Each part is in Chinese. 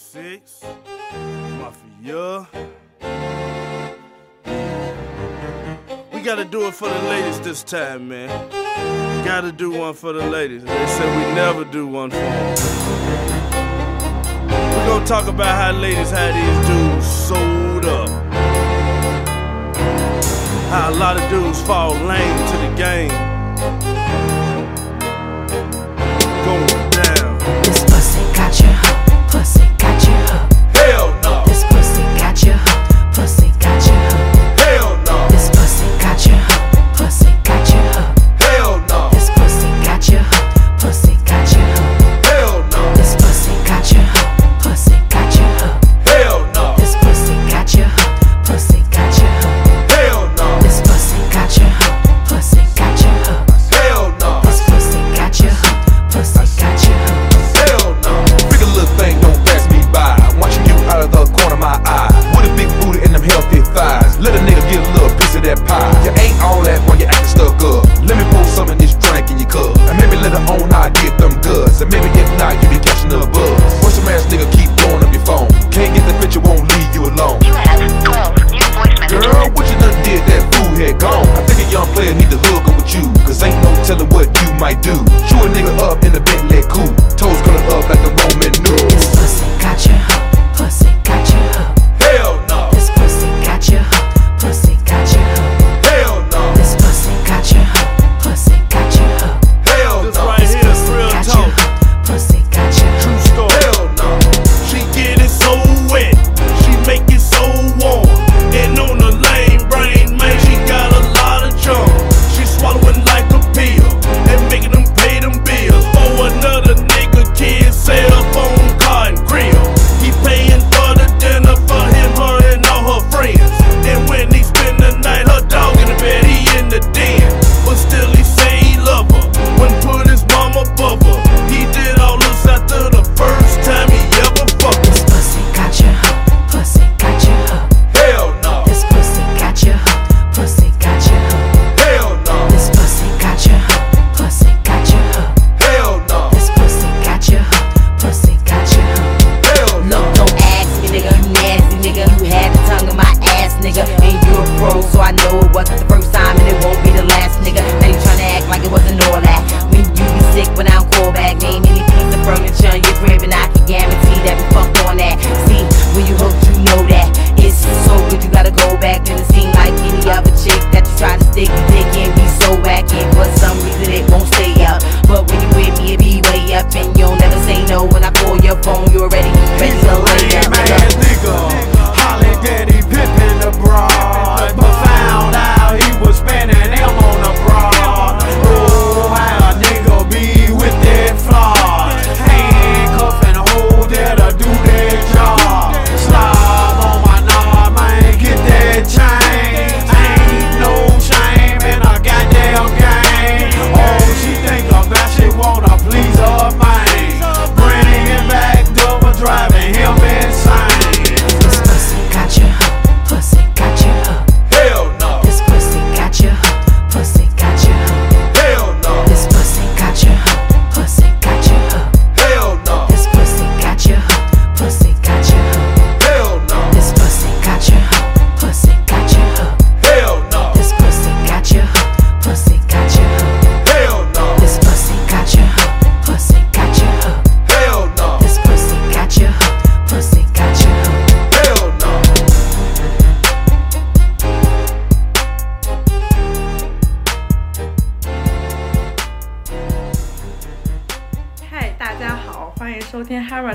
six, mafia. We gotta do it for the ladies this time, man. We gotta do one for the ladies. They said we never do one for them. We gonna talk about how ladies had these dudes sold up. How a lot of dudes fall lame to the game.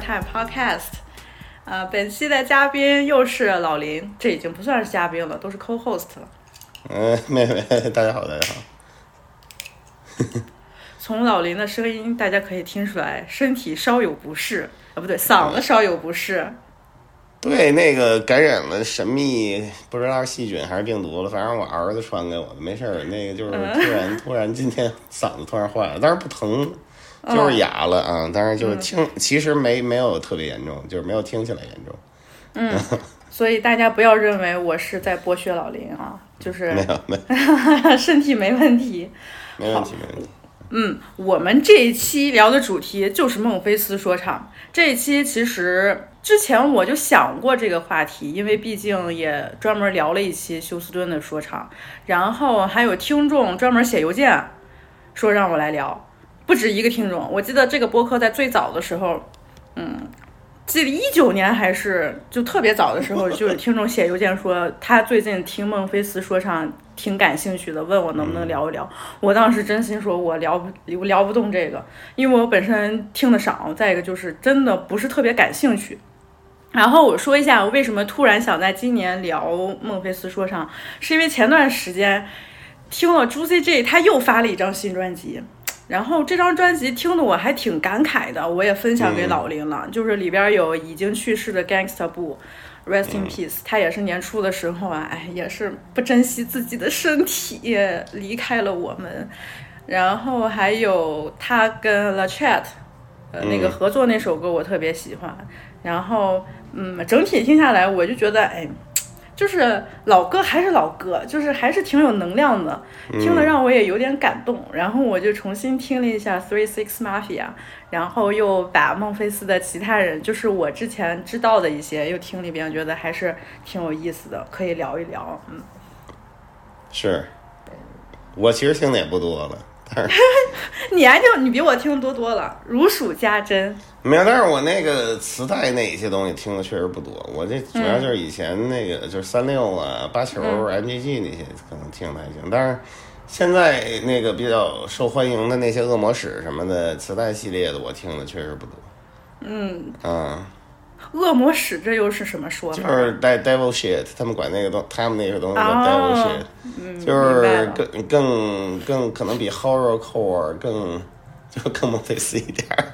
看 Podcast，呃，本期的嘉宾又是老林，这已经不算是嘉宾了，都是 Co-host 了。嗯，妹妹，大家好，大家好。从老林的声音，大家可以听出来，身体稍有不适啊，不对，嗓子稍有不适。对，那个感染了神秘，不知道细菌还是病毒了，反正我儿子传给我的，没事儿，那个就是突然突然今天嗓子突然坏了，但是不疼。就是哑了啊，但是就是听，其实没没有特别严重，就是没有听起来严重。嗯，所以大家不要认为我是在剥削老林啊，就是。没有没有，哈哈哈，身体没问题。没问题没问题。嗯，我们这一期聊的主题就是孟菲斯说唱。这一期其实之前我就想过这个话题，因为毕竟也专门聊了一期休斯敦的说唱，然后还有听众专门写邮件。说让我来聊。不止一个听众。我记得这个播客在最早的时候，嗯，记得一九年还是就特别早的时候，就有听众写邮件说他最近听孟菲斯说唱挺感兴趣的，问我能不能聊一聊。我当时真心说我聊不我聊不动这个，因为我本身听的少，再一个就是真的不是特别感兴趣。然后我说一下我为什么突然想在今年聊孟菲斯说唱，是因为前段时间听了 Juicy J 他又发了一张新专辑，然后这张专辑听的我还挺感慨的，我也分享给老林了，就是里边有已经去世的 Gangsta Boo。Rest in peace，他也是年初的时候啊，哎，也是不珍惜自己的身体离开了我们。然后还有他跟 La Chat，呃，那个合作那首歌我特别喜欢。然后，嗯，整体听下来，我就觉得，哎，就是老歌还是老歌，就是还是挺有能量的，听了让我也有点感动。然后我就重新听了一下 Three Six Mafia，然后又把孟菲斯的其他人，就是我之前知道的一些，又听了一遍，觉得还是挺有意思的，可以聊一聊。嗯，是，我其实听的也不多了，但是 你还听，你比我听多多了，如数家珍。没有，但是我那个磁带那一些东西听的确实不多。我这主要就是以前那个就是三六啊、八球、MGG 那些可能听的还行，但是现在那个比较受欢迎的那些恶魔史什么的磁带系列的，我听的确实不多。嗯，嗯，恶魔使这又是什么说法？就是 de devil shit，他们管那个东，他们那个东西叫哦 devil shit，、嗯，就是更更更可能比 horrorcore 更就更孟菲斯一点儿。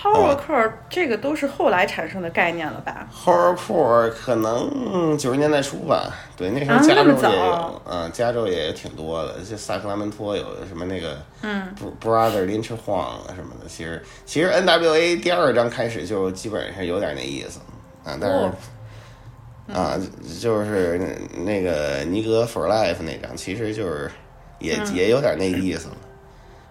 Horrorcore 这个都是后来产生的概念了吧？Horrorcore 可能九十年代初吧，对，那时候啊加州也有，嗯，加州也挺多的，就萨克拉门托有什么那个，嗯，Brother Lynch Huang 啊什么的，其实其实 NWA 第二章开始就基本上有点那意思，啊，但是、哦。啊，就是那个尼格 For Life 那张，其实就是也、嗯。也有点那意思了。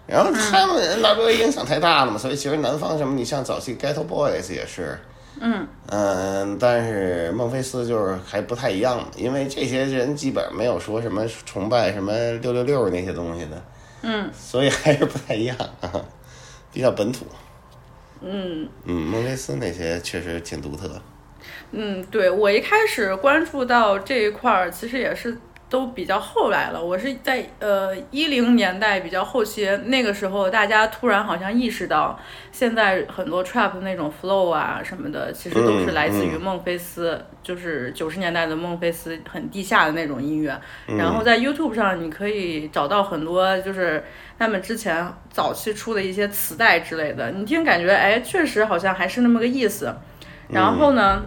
然后他们 NWA 影响太大了嘛，所以其实南方什么，你像早期 Ghetto Boys 也是，嗯嗯，但是孟菲斯就是还不太一样，因为这些人基本没有说什么崇拜什么六六六那些东西的，嗯 所以还是不太一样啊，比较本土。嗯嗯，孟菲斯那些确实挺独特。嗯，对我一开始关注到这一块儿，其实也是都比较后来了。我是在呃一零年代比较后期，那个时候大家突然好像意识到，现在很多 trap 那种 flow 啊什么的，其实都是嗯来自于嗯孟菲斯，就是九十年代的孟菲斯很地下的那种音乐。然后在 YouTube 上你可以找到很多就是他们之前早期出的一些磁带之类的，你听感觉哎，确实好像还是那么个意思。然后呢，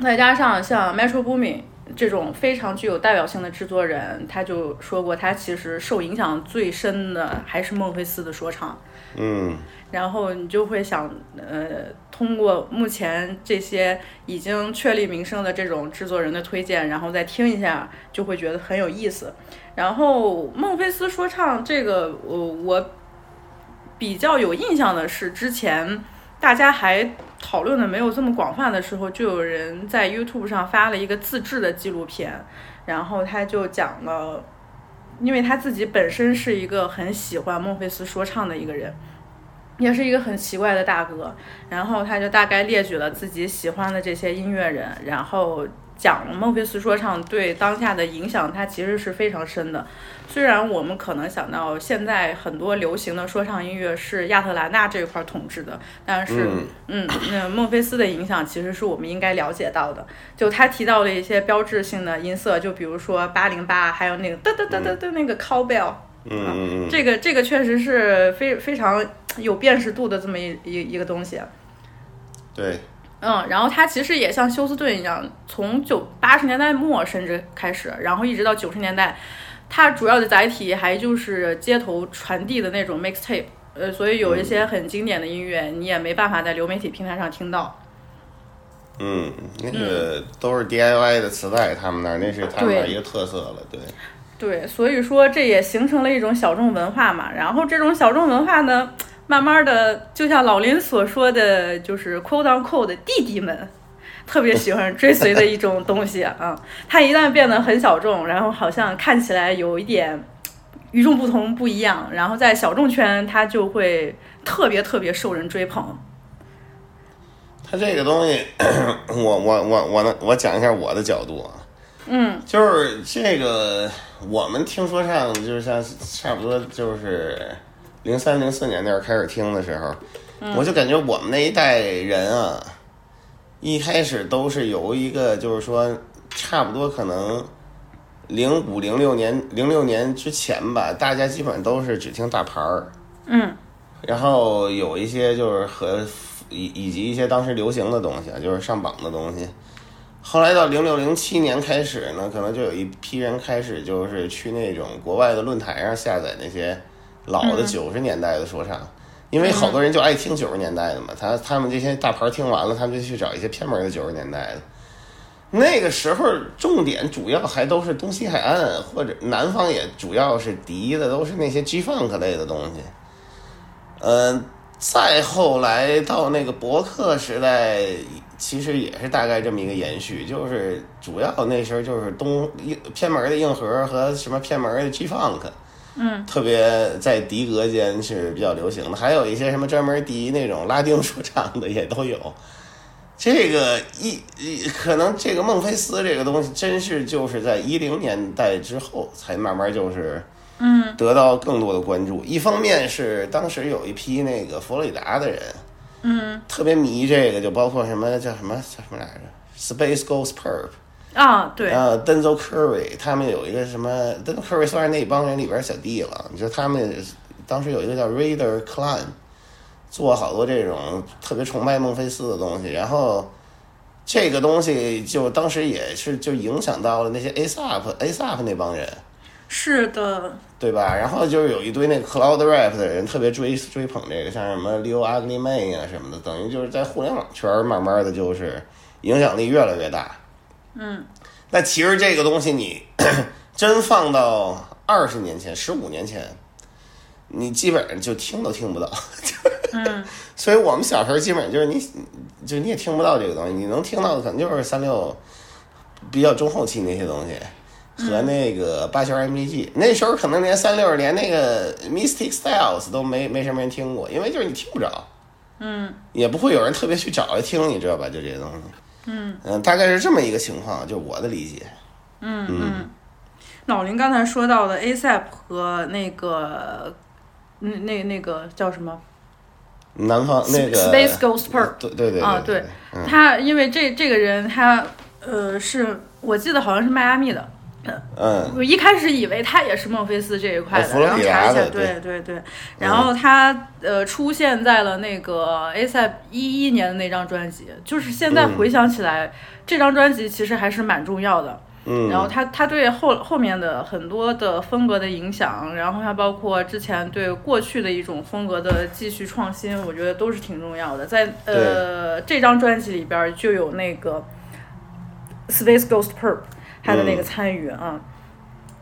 再加上像 Metro Boomin 这种非常具有代表性的制作人，他就说过，他其实受影响最深的还是孟菲斯的说唱。嗯然后你就会想，呃，通过目前这些已经确立名声的这种制作人的推荐，然后再听一下，就会觉得很有意思。然后孟菲斯说唱这个，我我比较有印象的是，之前大家还讨论的没有这么广泛的时候，就有人在 YouTube 上发了一个自制的纪录片，然后他就讲了，因为他自己本身是一个很喜欢孟菲斯说唱的一个人。也是一个很奇怪的大哥，然后他就大概列举了自己喜欢的这些音乐人，然后讲孟菲斯说唱对当下的影响，它其实是非常深的。虽然我们可能想到现在很多流行的说唱音乐是亚特兰大这一块统治的，但是嗯嗯，那孟菲斯的影响其实是我们应该了解到的。就他提到了一些标志性的音色，就比如说八零八，还有那个哒哒哒哒哒那个 cowbell。嗯嗯嗯，这个这个确实是非非常有辨识度的这么一一一个东西。对，嗯，然后它其实也像休斯顿一样，从九八十年代末甚至开始，然后一直到九十年代，它主要的载体还就是街头传递的那种 mixtape，呃，所以有一些很经典的音乐，你也没办法在流媒体平台上听到。嗯，那个都是 DIY 的磁带，他们那儿那是他们那儿一个特色了，对。对，所以说这也形成了一种小众文化嘛。然后这种小众文化呢，慢慢的，就像老林所说的，就是 quote on quote 的弟弟们，特别喜欢追随的一种东西啊。它一旦变得很小众，然后好像看起来有一点与众不同、不一样，然后在小众圈它就会特别特别受人追捧。它这个东西，我我我我能我讲一下我的角度啊，嗯就是这个我们听说唱，就是像差不多就是零三零四年那会儿开始听的时候，我就感觉我们那一代人啊，一开始都是由一个就是说差不多可能零五零六年零六年之前吧，大家基本上都是只听大牌儿，嗯然后有一些就是和以以及一些当时流行的东西啊，就是上榜的东西。后来到零六零七年开始呢，可能就有一批人开始就是去那种国外的论坛上下载那些老的九十年代的说唱，因为好多人就爱听九十年代的嘛。他他们这些大牌听完了，他们就去找一些偏门的九十年代的。那个时候重点主要还都是东西海岸或者南方也主要是敌的，都是那些 G Funk 类的东西。嗯，再后来到那个博客时代，其实也是大概这么一个延续，就是主要那时候就是东硬偏门的硬核和什么偏门的 G Funk，嗯，特别在迪格间是比较流行的，还有一些什么专门迪那种拉丁说唱的也都有。这个一一可能这个孟菲斯这个东西，真是就是在一零年代之后才慢慢就是。嗯得到更多的关注。一方面是当时有一批那个佛罗里达的人嗯特别迷这个，就包括什么叫什么叫什么来着，Space Ghost Perp 啊，对，啊，Denzel Curry，他们有一个什么，Denzel Curry 算是那帮人里边小弟了。你说他们当时有一个叫 Raider Clan，做好多这种特别崇拜孟菲斯的东西，然后。这个东西就当时也是就影响到了那些 ASAP ASAP 那帮人，是的，对吧？然后就是有一堆那个 cloud rap 的人特别追追捧这个，像什么 Leo Ugly Mane 啊什么的，等于就是在互联网圈儿慢慢的就是影响力越来越大。嗯那其实这个东西你 真放到二十年前、十五年前，你基本上就听都听不到。嗯 所以我们小时候基本上就是你，就你也听不到这个东西，你能听到的可能就是三六比较中后期那些东西。和那个八弦 MG，那时候可能连三六连那个 Mystic Styles 都没没什么人听过，因为就是你听不着，嗯也不会有人特别去找来听，你知道吧？就这些东西，嗯嗯，大概是这么一个情况，就我的理解。嗯嗯。老林刚才说到的 ASAP 和那个那那那个叫什么？南方那个 Space Ghost Perp 对对对啊，对对，嗯他因为这这个人他呃是我记得好像是迈阿密的，嗯。我一开始以为他也是孟菲斯这一块的，然后查一下，对。对对对，然后他呃出现在了那个 ASAP 一一年的那张专辑，就是现在回想起来，这张专辑其实还是蛮重要的。嗯，然后他他对后后面的很多的风格的影响，然后还包括之前对过去的一种风格的继续创新，我觉得都是挺重要的。在呃这张专辑里边儿就有那个 Space Ghost Perp 他的那个参与啊，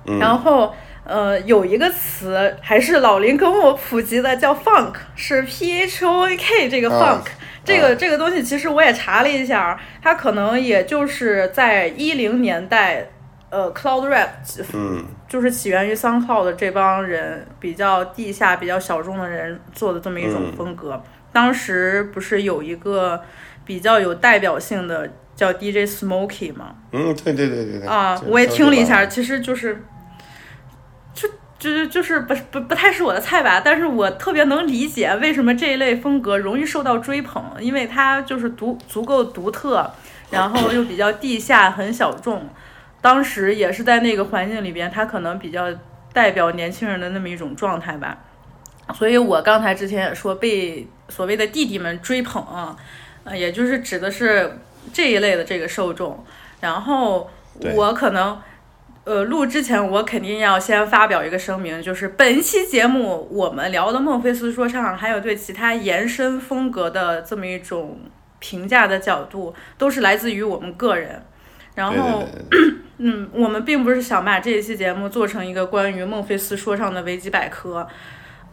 嗯然后。呃，有一个词还是老林跟我普及的，叫 funk，是 P H O N K 这个 funk，、啊这个啊这个东西其实我也查了一下，它可能也就是在一零年代，呃，cloud rap 嗯就是起源于 SoundCloud 的这帮人比较地下、比较小众的人做的这么一种嗯风格。当时不是有一个比较有代表性的叫 DJ Smokey 嘛？嗯，对对对对对啊，我也听了一下，其实就是，就就是就是不不不太是我的菜吧，但是我特别能理解为什么这一类风格容易受到追捧，因为它就是独足够独特，然后又比较地下，很小众。当时也是在那个环境里边，它可能比较代表年轻人的那么一种状态吧。所以我刚才之前也说被所谓的弟弟们追捧啊，呃，也就是指的是这一类的这个受众。然后我可能，呃，录之前我肯定要先发表一个声明，就是本期节目我们聊的孟菲斯说唱，还有对其他延伸风格的这么一种评价的角度，都是来自于我们个人。然对后，对对对 嗯，我们并不是想把这一期节目做成一个关于孟菲斯说唱的维基百科，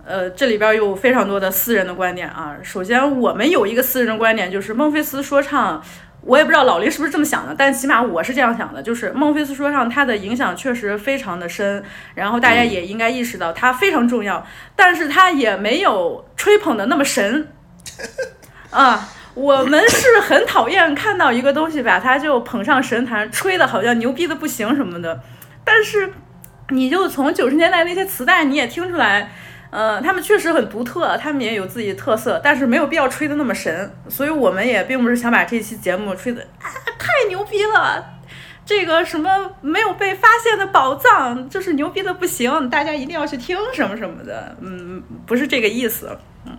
呃，这里边有非常多的私人的观点啊。首先，我们有一个私人的观点，就是孟菲斯说唱，我也不知道老林是不是这么想的，但起码我是这样想的，就是孟菲斯说唱它的影响确实非常的深，然后大家也应该意识到它非常重要，但是它也没有吹捧的那么神 啊。我们是很讨厌看到一个东西把它就捧上神坛，吹的好像牛逼的不行什么的，但是你就从九十年代那些磁带你也听出来。呃，他们确实很独特，他们也有自己的特色，但是没有必要吹的那么神，所以我们也并不是想把这期节目吹的啊太牛逼了，这个什么没有被发现的宝藏就是牛逼的不行，大家一定要去听什么什么的，嗯，不是这个意思，嗯。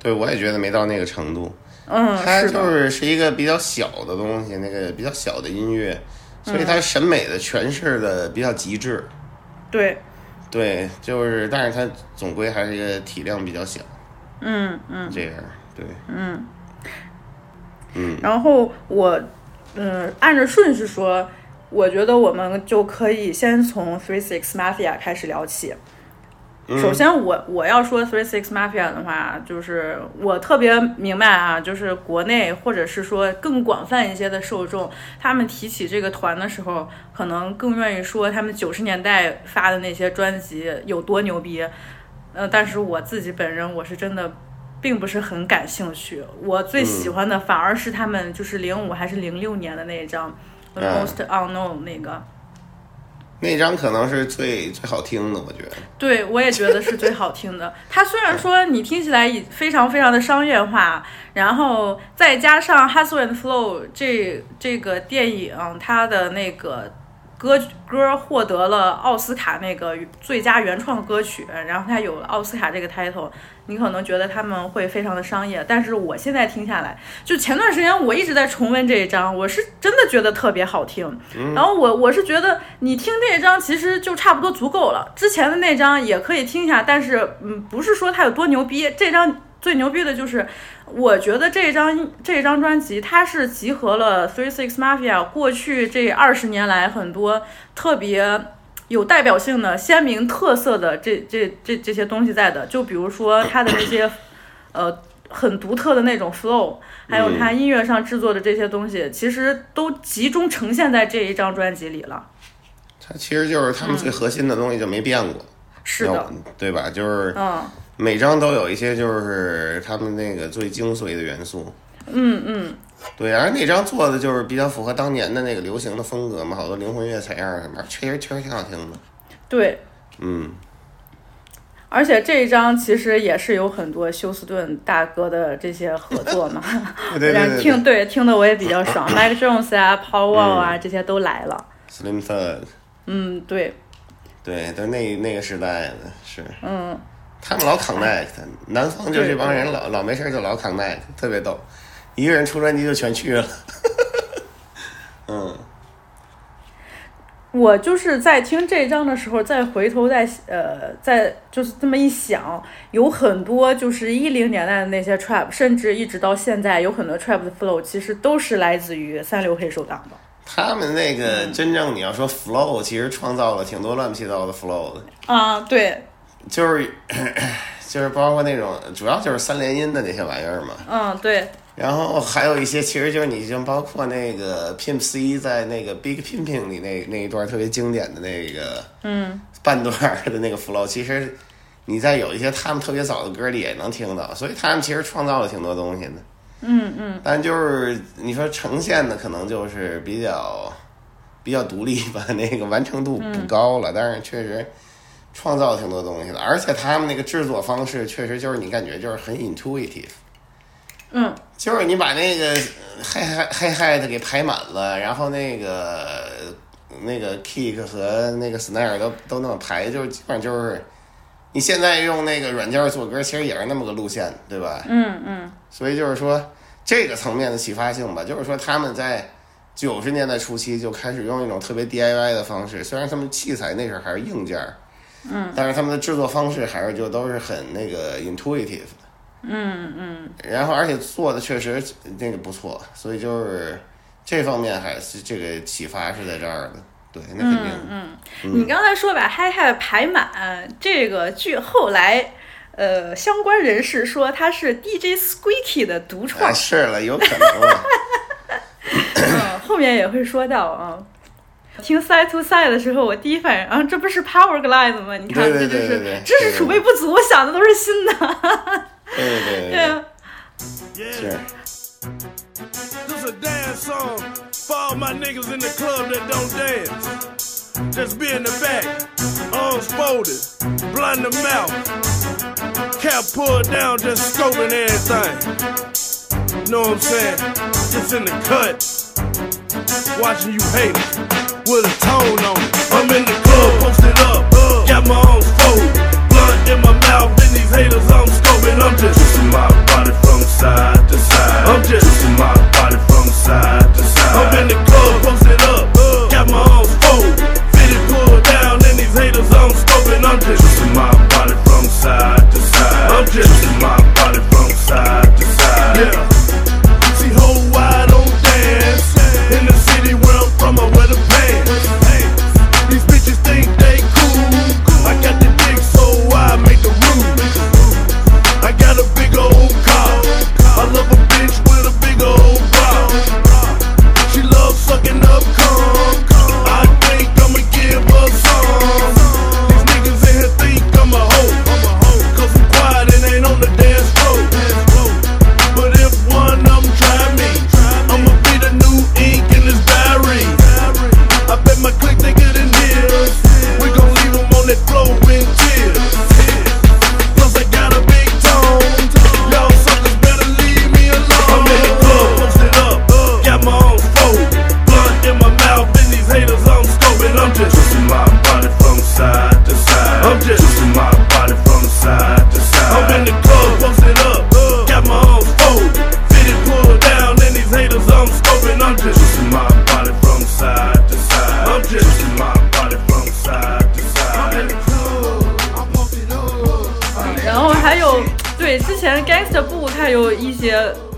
对我也觉得没到那个程度。嗯，它，就是是一个比较小的东西，那个比较小的音乐，所以它审美的诠释的比较极致。对，对，就是，但是它总归还是一个体量比较小，嗯嗯。这样对，嗯，嗯然后我，嗯，按着顺序说，我觉得我们就可以先从 Three Six Mafia 开始聊起。嗯首先我，我要说 Three Six Mafia 的话，就是我特别明白啊，就是国内或者是说更广泛一些的受众，他们提起这个团的时候，可能更愿意说他们九十年代发的那些专辑有多牛逼。呃，但是我自己本人我是真的并不是很感兴趣，我最喜欢的反而是他们就是零五还是零六年的那一张《Most Unknown》那个。那张可能是最最好听的，我觉得。对，我也觉得是最好听的。它虽然说你听起来已非常非常的商业化，然后再加上《Hustle and Flow》这这个电影，它的那个歌歌获得了奥斯卡那个最佳原创歌曲，然后他有了奥斯卡这个 title，你可能觉得他们会非常的商业，但是我现在听下来，就前段时间我一直在重温这一张，我是真的觉得特别好听。然后我我是觉得你听这一张其实就差不多足够了，之前的那张也可以听一下，但是嗯，不是说它有多牛逼，这张最牛逼的就是，我觉得这张这张专辑它是集合了 Three Six Mafia 过去这二十年来很多特别。有代表性的、鲜明特色的这这这这些东西在的，就比如说它的那些，呃，很独特的那种 flow，还有它音乐上制作的这些东西，其实都集中呈现在这一张专辑里了。它其实就是他们最核心的东西就没变过，是的，对吧？就是嗯每张都有一些就是他们那个最精髓的元素。嗯嗯，对，而那张做的就是比较符合当年的那个流行的风格嘛，好多灵魂乐采样什么，确实确实挺好听的。对。嗯，而且这一张其实也是有很多休斯顿大哥的这些合作嘛，对对对听对听的我也比较爽，Mike Jones 啊、Paul Wall 啊、这些都来了。Slim Thug，嗯，对，对，但那那个时代的是，嗯，他们老 connect，南方就这帮人老老没事儿就老 connect，特别逗，一个人出专辑就全去了。嗯，我就是在听这张的时候，再回头再呃再就是这么一想，有很多就是一零年代的那些 trap，甚至一直到现在，有很多 trap 的 flow 其实都是来自于三流黑手党的。他们那个嗯。真正你要说 flow，其实创造了挺多乱七八糟的 flow 的，啊，对，就是 就是包括那种主要就是三连音的那些玩意儿嘛。嗯，对，然后还有一些，其实就是你像包括那个 Pimp C 在那个 Big Pimping 里那那一段特别经典的那个嗯，半段的那个 flow，其实你在有一些他们特别早的歌里也能听到，所以他们其实创造了挺多东西的。嗯嗯，但就是你说呈现的可能就是比较比较独立吧，那个完成度不高了，但是确实创造挺多东西的，而且他们那个制作方式确实就是你感觉就是很 intuitive。嗯，就是你把那个嗨嗨嗨嗨的给排满了，然后那个那个 kick 和那个 snare 都都那么排，就是基本上就是你现在用那个软件做歌，其实也是那么个路线，对吧？嗯嗯，所以就是说这个层面的启发性吧，就是说他们在九十年代初期就开始用一种特别 DIY 的方式，虽然他们器材那时候还是硬件，嗯，但是他们的制作方式还是就都是很那个 intuitive 的。嗯嗯，然后而且做的确实那个不错，所以就是这方面还是这个启发是在这儿的。对，那肯定。嗯你刚才说把嗨嗨排满，这个据后来呃相关人士说他是 DJ Squeaky 的独创啊，，是了，有可能啊。嗯，后面也会说到啊。听 Side to Side 的时候，我第一反应啊，这不是 Power Glide 吗？你看，对对这就是对对对知识储备不足，我想的都是新的。对对对对对啊， Yeah. 是。 This a dance song for all my niggas in the club that don't dance. Just be in the back, arms folded, blind the mouth, cap pulled down, just scoping everything. Know what I'm saying? Just in the cut, watching you haters with a tone on it. I'm in the club, posted up, got my arms folded, blunt in my mouth, and these haters I'm scoping. I'm just twisting my body from side to side. I'm just twisting my body from side to side. I'm in the club, posted up, got my arms folded, fitted pulled down, and these haters I'm scoping. I'm just twisting my body from side to side. I'm just twisting my body from side to side. Yeah.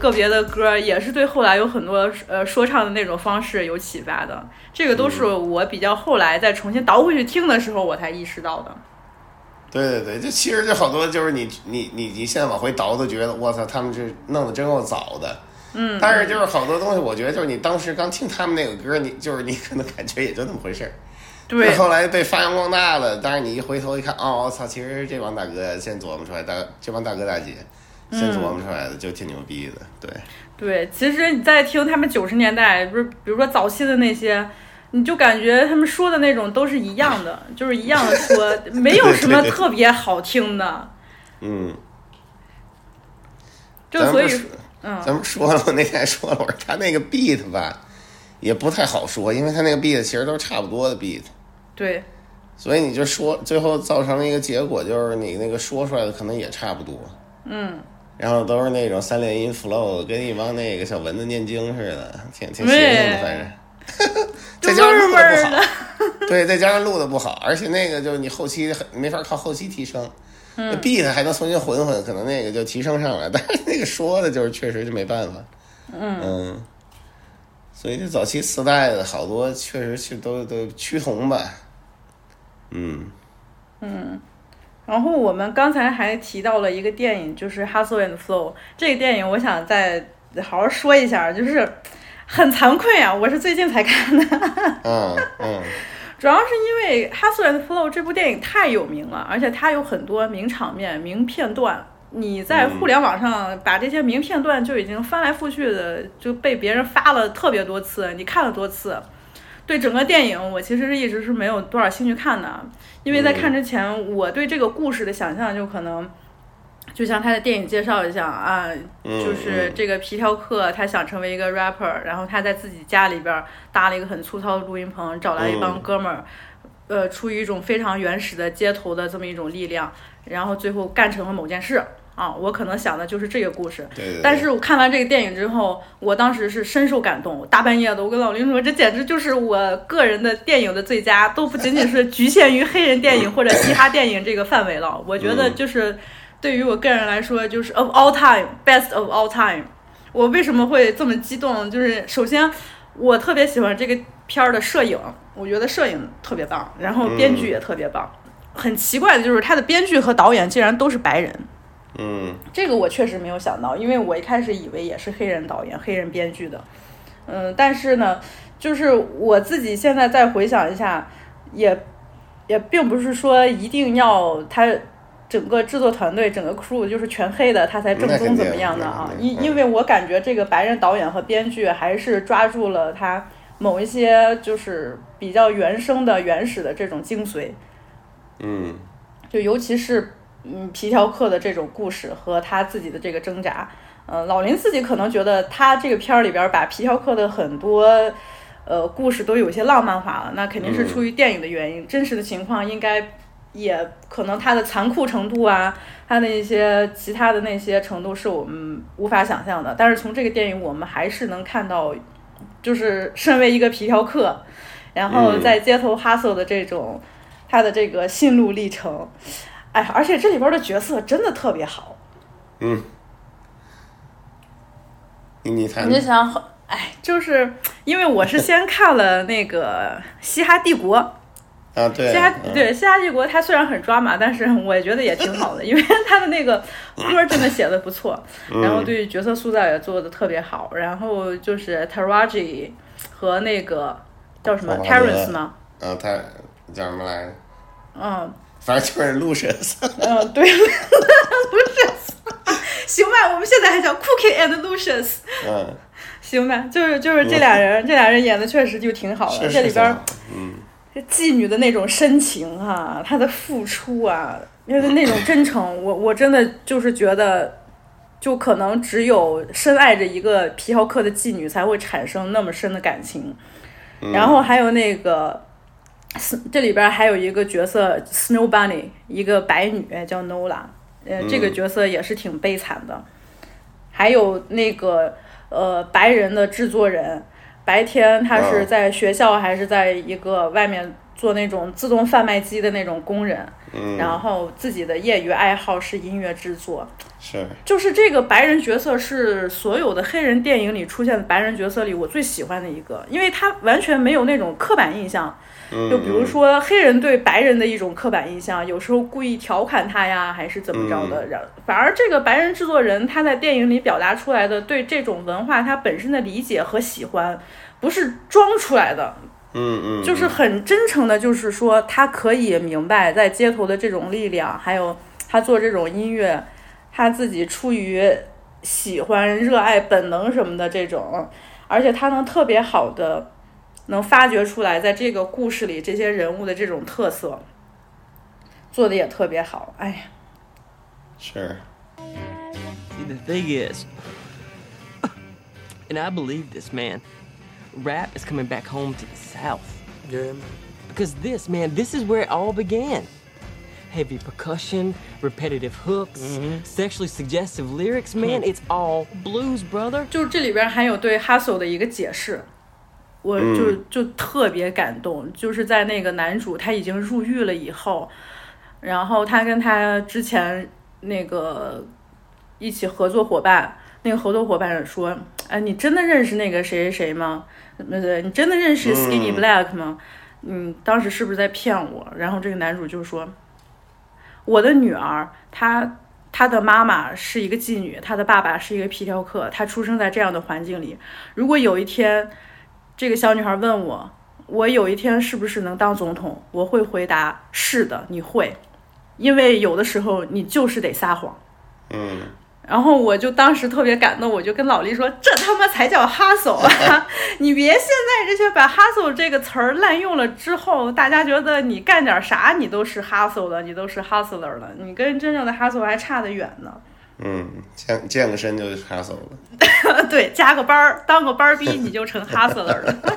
个别的歌，也是对后来有很多呃说唱的那种方式有启发的。这个都是我比较后来再重新倒回去听的时候，我才意识到的。对对对，就其实就好多就是你你你你现在往回倒都觉得我操，他们这弄得真够早的。嗯，但是就是好多东西，我觉得就是你当时刚听他们那个歌，你就是你可能感觉也就那么回事儿。对，后来被发扬光大了，但是你一回头一看，哦，我操，其实这帮大哥先琢磨出来，大这帮大哥大姐先琢磨出来的，就挺牛逼的。对，对，其实你在听他们九十年代，不是比如说早期的那些，你就感觉他们说的那种都是一样的，就是一样的说，没有什么特别好听的。嗯，就所以嗯。咱们说了，我那天还说了，我说他那个 beat 吧，也不太好说，因为他那个 beat 其实都是差不多的 beat。对。所以你就说，最后造成了一个结果，就是你那个说出来的可能也差不多，嗯，然后都是那种三连音 flow，跟一帮那个小蚊子念经似的，挺挺对。邪性的，反正。就再加上录的不好，对，再加上录的不好，而且那个就是你后期很没法靠后期提升，那 beat 还能重新混混，可能那个就提升上来，但是那个说的就是确实就没办法，嗯。所以这早期磁带的好多确实是都都趋同吧，嗯。嗯。然后我们刚才还提到了一个电影，就是《Hustle and Flow》这个电影，我想再好好说一下，就是很惭愧啊，我是最近才看的，嗯嗯主要是因为《Hustle and Flow》这部电影太有名了，而且它有很多名场面、名片段。你在互联网上把这些名片段就已经翻来覆去的就被别人发了特别多次，你看了多次。对整个电影，我其实是一直是没有多少兴趣看的，因为在看之前，我对这个故事的想象就可能，就像他的电影介绍一样啊，嗯就是这个皮条客他想成为一个 rapper，然后他在自己家里边儿搭了一个很粗糙的录音棚，找来一帮嗯。哥们儿，呃，出于一种非常原始的街头的这么一种力量，然后最后干成了某件事啊，我可能想的就是这个故事。对对对。但是我看完这个电影之后，我当时是深受感动，大半夜的，我跟老林说，这简直就是我个人的电影的最佳，都不仅仅是 局限于黑人电影或者嘻哈电影这个范围了。我觉得就是对于我个人来说，就是 of all time best of all time。我为什么会这么激动？就是首先，我特别喜欢这个片儿的摄影，我觉得摄影特别棒，然后编剧也特别棒。很奇怪的就是他的编剧和导演竟然都是白人，嗯。这个我确实没有想到，因为我一开始以为也是黑人导演、黑人编剧的，嗯，但是呢，就是我自己现在再回想一下，也也并不是说一定要他整个制作团队、整个 crew 就是全黑的，他才正宗怎么样的啊因因为我感觉这个白人导演和编剧还是抓住了他某一些就是比较原生的、原始的这种精髓。嗯。就尤其是嗯皮条客的这种故事和他自己的这个挣扎，呃，老林自己可能觉得他这个片儿里边儿把皮条客的很多呃故事都有些浪漫化了，那肯定是出于电影的原因，真实的情况应该也可能它的残酷程度啊，他的一些其他的那些程度是我们无法想象的，但是从这个电影我们还是能看到，就是身为一个皮条客，然后嗯。在街头 hustle 的这种。他的这个心路历程，哎，而且这里边的角色真的特别好。嗯，你你谈你就想，哎，就是因为我是先看了那个《嘻哈帝国》，啊对嘻哈嗯对《嘻哈帝国》，它虽然很抓马，但是我也觉得也挺好的，因为 它的那个歌真的写的不错，然后对角色塑造也做的特别好，然后就是 Taraji 和那个叫什么 Terrence 吗？啊他叫什么来着？嗯反正就是 Lucius。嗯，对，Lucius，行吧，我们现在还叫 Cookie and Lucius。嗯，行吧，就是就是这俩人，这俩人演的确实就挺好的。是这里边嗯这妓女的那种深情啊，她的付出啊，因为那种真诚，我我真的就是觉得，就可能只有深爱着一个皮条客的妓女才会产生那么深的感情。然后还有那个，这里边儿还有一个角色 Snow Bunny，一个白女叫 Nola，呃，这个角色也是挺悲惨的。还有那个呃白人的制作人，白天他是嗯在学校还是在一个外面做那种自动贩卖机的那种工人，嗯，然后自己的业余爱好是音乐制作。是就是这个白人角色是所有的黑人电影里出现的白人角色里我最喜欢的一个，因为他完全没有那种刻板印象。就比如说黑人对白人的一种刻板印象，有时候故意调侃他呀，还是怎么着的。然反而这个白人制作人他在电影里表达出来的对这种文化他本身的理解和喜欢，不是装出来的，嗯嗯，就是很真诚的，就是说他可以明白在街头的这种力量，还有他做这种音乐，他自己出于喜欢、热爱、本能什么的这种，而且他能特别好的能发掘出来，在这个故事里这些人物的这种特色，做的也特别好。哎呀，是 See, the thing is, and I believe this, man, rap is coming back home to the South. Yeah. Because this, man, this is where it all began. Heavy percussion, repetitive hooks, sexually suggestive lyrics, man, it's all blues, brother. 就是这里边还有对 hustle 的一个解释，我就就特别感动，就是在那个男主他已经入狱了以后，然后他跟他之前那个一起合作伙伴，那个合作伙伴说：“哎，你真的认识那个谁谁谁吗？那个你真的认识 Skinny Black 吗？嗯，当时是不是在骗我？”然后这个男主就说：“我的女儿，她她的妈妈是一个妓女，她的爸爸是一个皮条客，她出生在这样的环境里。如果有一天，这个小女孩问我，我有一天是不是能当总统？我会回答是的，你会，因为有的时候你就是得撒谎。嗯然后我就当时特别感动，我就跟老李说：“这他妈才叫 hustle 啊！你别现在这些把 hustle 这个词儿滥用了之后，大家觉得你干点啥你都是 hustle 的，你都是 hustler 了，你跟真正的 hustle 还差得远呢。嗯，健健个身就哈手了。对，加个班儿，当个班儿逼，你就成 hustler 了。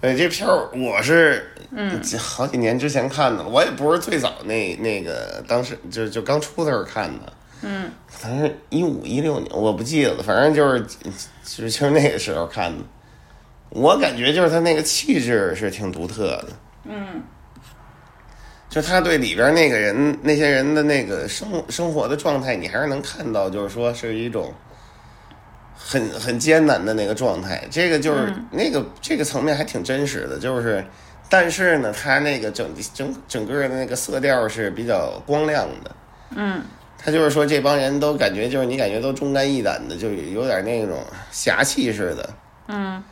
对这片儿，我是嗯。好几年之前看的，我也不是最早那那个当时就就刚出的时候看的，嗯，可能是一五一六年，我不记得了，反正就是就是就是那个时候看的。我感觉就是他那个气质是挺独特的，嗯，就他对里边那个人那些人的那个生生活的状态，你还是能看到，就是说是一种很很艰难的那个状态。这个就是、那个这个层面还挺真实的，就是但是呢，它那个整整整个的那个色调是比较光亮的。嗯，他就是说这帮人都感觉就是你感觉都忠肝义胆的，就有点那种侠气似的。嗯，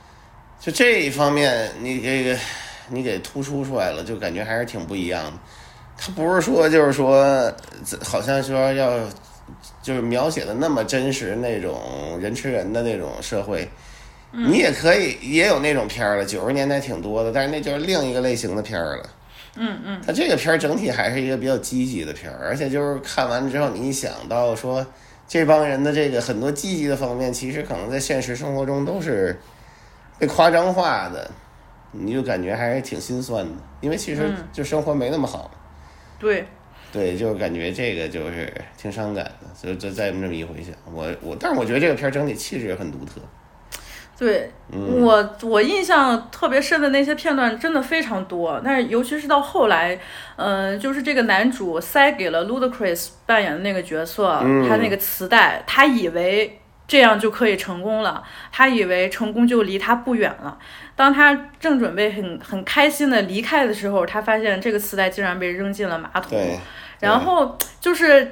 就这一方面，你这个你给突出出来了，就感觉还是挺不一样的。他不是说就是说，好像说要就是描写的那么真实那种人吃人的那种社会。你也可以也有那种片儿了，九十年代挺多的，但是那就是另一个类型的片儿了。嗯嗯，它这个片儿整体还是一个比较积极的片儿，而且就是看完之后，你一想到说这帮人的这个很多积极的方面，其实可能在现实生活中都是被夸张化的，你就感觉还是挺心酸的，因为其实嗯就生活没那么好。对，对，就是感觉这个就是挺伤感的，所以就再这么一回想，我我，但是我觉得这个片儿整体气质也很独特。对嗯我，我印象特别深的那些片段真的非常多，但是尤其是到后来，嗯、就是这个男主塞给了 Ludacris 扮演的那个角色，嗯他那个磁带，他以为这样就可以成功了，他以为成功就离他不远了。当他正准备很很开心的离开的时候，他发现这个磁带竟然被扔进了马桶。然后就是，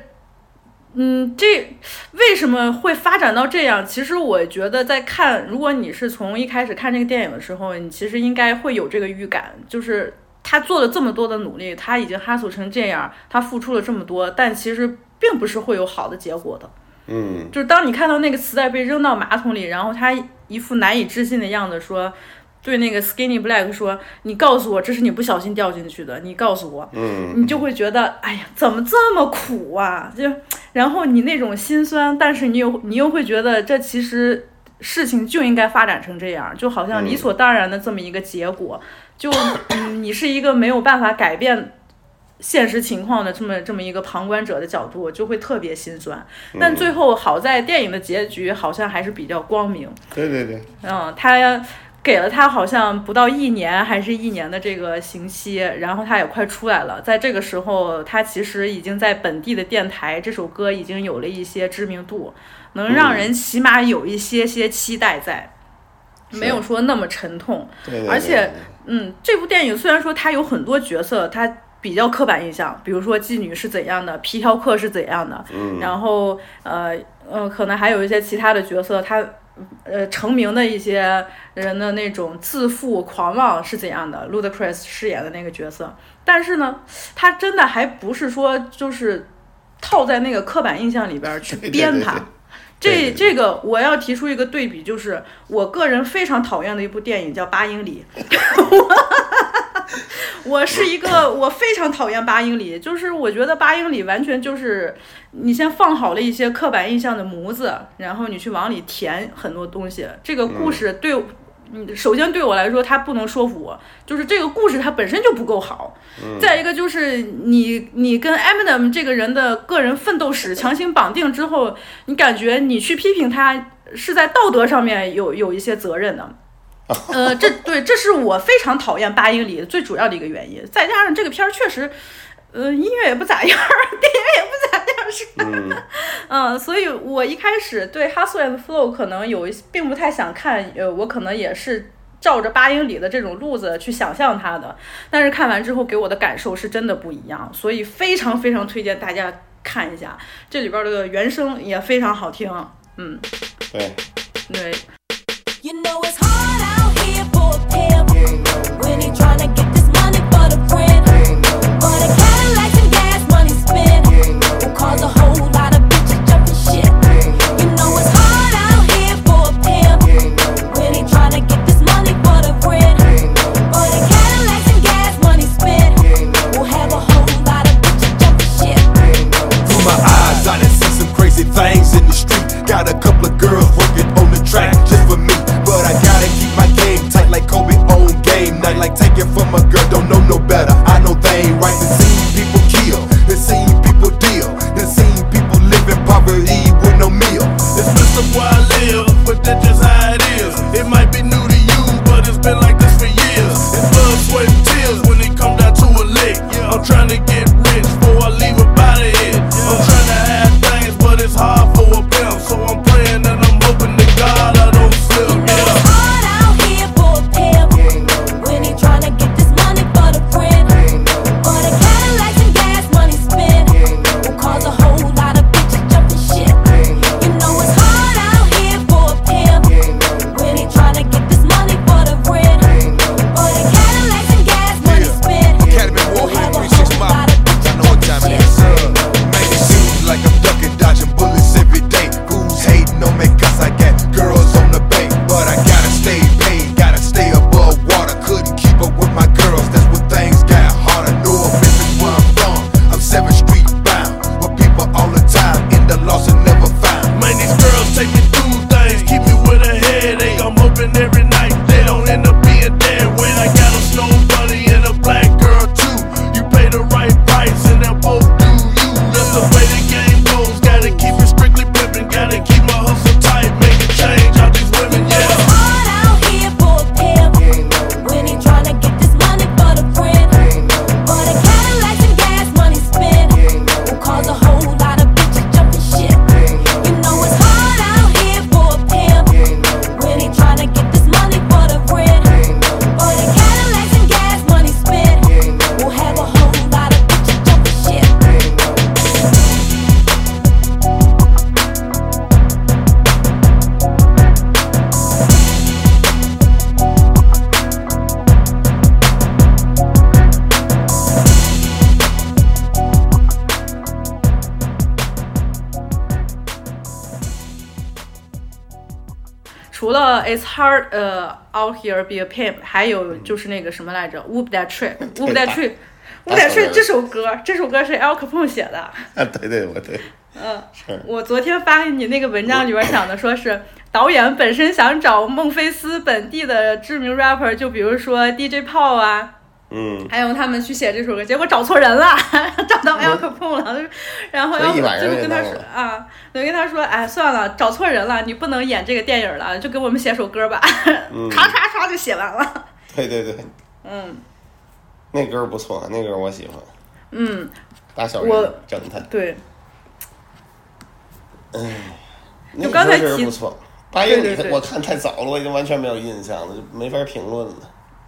嗯，这为什么会发展到这样？其实我觉得在看，如果你是从一开始看这个电影的时候，你其实应该会有这个预感，就是他做了这么多的努力，他已经哈索成这样，他付出了这么多，但其实并不是会有好的结果的。嗯，就是当你看到那个磁带被扔到马桶里，然后他一副难以置信的样子说。对那个 Skinny Black 说：“你告诉我，这是你不小心掉进去的。你告诉我，嗯，你就会觉得，哎呀，怎么这么苦啊？就，然后你那种心酸，但是你又你又会觉得，这其实事情就应该发展成这样，就好像理所当然的这么一个结果。就，嗯，你是一个没有办法改变现实情况的这么这么一个旁观者的角度，就会特别心酸。但最后好在电影的结局好像还是比较光明。对对对，嗯，他给了他好像不到一年还是一年的这个刑期，然后他也快出来了。在这个时候，他其实已经在本地的电台，这首歌已经有了一些知名度，能让人起码有一些些期待在，没有说那么沉痛。对对对而且，嗯，这部电影虽然说它有很多角色，它比较刻板印象，比如说妓女是怎样的，皮条客是怎样的，嗯然后呃呃，可能还有一些其他的角色，他呃成名的一些人的那种自负狂妄是怎样的？Ludacris 饰演的那个角色，但是呢，他真的还不是说就是套在那个刻板印象里边儿去编他。对对这这个我要提出一个对比，就是我个人非常讨厌的一部电影叫《八英里》。我是一个我非常讨厌八英里，就是我觉得八英里完全就是你先放好了一些刻板印象的模子，然后你去往里填很多东西。这个故事对，嗯，首先对我来说它不能说服我，就是这个故事它本身就不够好。再一个就是你你跟 Eminem 这个人的个人奋斗史强行绑定之后，你感觉你去批评他是在道德上面有有一些责任的。呃，这对，这是我非常讨厌八英里最主要的一个原因。再加上这个片儿确实，呃，音乐也不咋样，电影也不咋样，是吧？嗯，嗯，所以我一开始对《Hustle and Flow》可能有一些并不太想看，呃，我可能也是照着八英里的这种路子去想象它的，但是看完之后给我的感受是真的不一样，所以非常非常推荐大家看一下，这里边的原声也非常好听，嗯，对，对。You know it's hard out here for a pimp when he tryna taking from a girl, out here be a pimp，还有就是那个什么来着，Whoop that trick，Whoop that trick。Whoop that trick 这首歌，这首歌是 Al Capone 写的。啊，对对，我对，嗯，我昨天发给你那个文章里边讲的，说是导演本身想找孟菲斯本地的知名 rapper，就比如说 DJ 炮啊，嗯，还有他们去写这首歌，结果找错人了，找到 Al Capone 了，然后要就跟他说啊，就跟他说，哎，算了，找错人了，你不能演这个电影了，就给我们写首歌吧，嗯。唰唰唰就写完了，对对对，嗯。那歌儿不错，那歌儿我喜欢，嗯，大小我人整他，对，哎那刚才歌确实不错。八月对。对对我看太早了，我已经完全没有印象了，就没法评论了。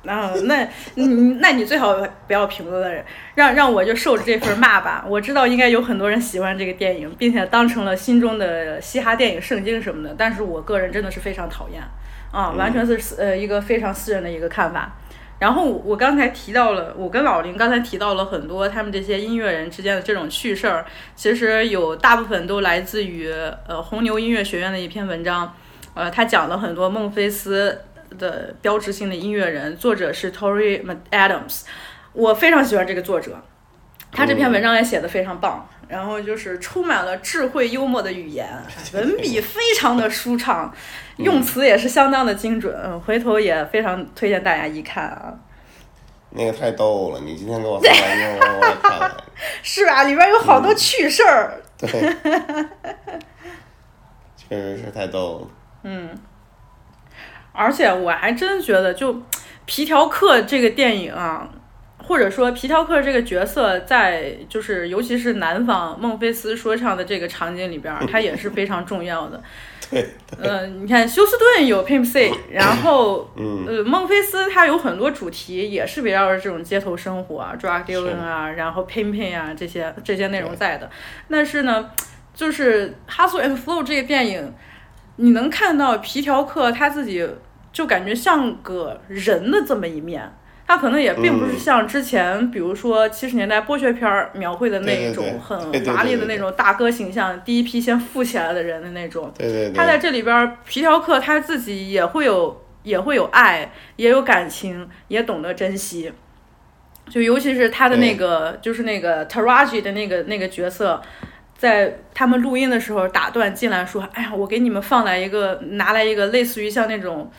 那，那你那你最好不要评论了，让让我就受着这份骂吧。我知道应该有很多人喜欢这个电影，并且当成了心中的嘻哈电影圣经什么的，但是我个人真的是非常讨厌，啊，完全是呃一个非常私人的一个看法。然后我刚才提到了，我跟老林刚才提到了很多他们这些音乐人之间的这种趣事儿，其实有大部分都来自于呃红牛音乐学院的一篇文章，呃，他讲了很多孟菲斯的标志性的音乐人，作者是 Tori Adams，我非常喜欢这个作者，他这篇文章也写的非常棒，然后就是充满了智慧幽默的语言，文笔非常的舒畅，用词也是相当的精准，嗯回头也非常推荐大家一看啊，那个太逗了，你今天给我发完之后，我看了。是吧？里边有好多趣事儿，对，确实是太逗了。嗯，而且我还真觉得，就《皮条客》这个电影啊，或者说皮条客这个角色，在就是尤其是南方孟菲斯说唱的这个场景里边儿，他也是非常重要的。对，呃，你看休斯顿有 Pimp C，然后嗯呃孟菲斯它有很多主题也是围绕着这种街头生活啊、drug dealing 啊，然后 pimping 啊这些这些内容在的。但是呢，就是《Hustle and Flow》这个电影，你能看到皮条客他自己就感觉像个人的这么一面。他可能也并不是嗯像之前，比如说七十年代剥削片儿描绘的那对对对种很华丽的那种大哥形象，第一批先富起来的人的那种。对对对。他在这里边儿，皮条客他自己也会有也会有爱，也有感情，也懂得珍惜。就尤其是他的那个，就是那个 Taraji 的那个那个角色，在他们录音的时候打断进来说：“哎呀，我给你们放来一个，拿来一个类似于像那种。”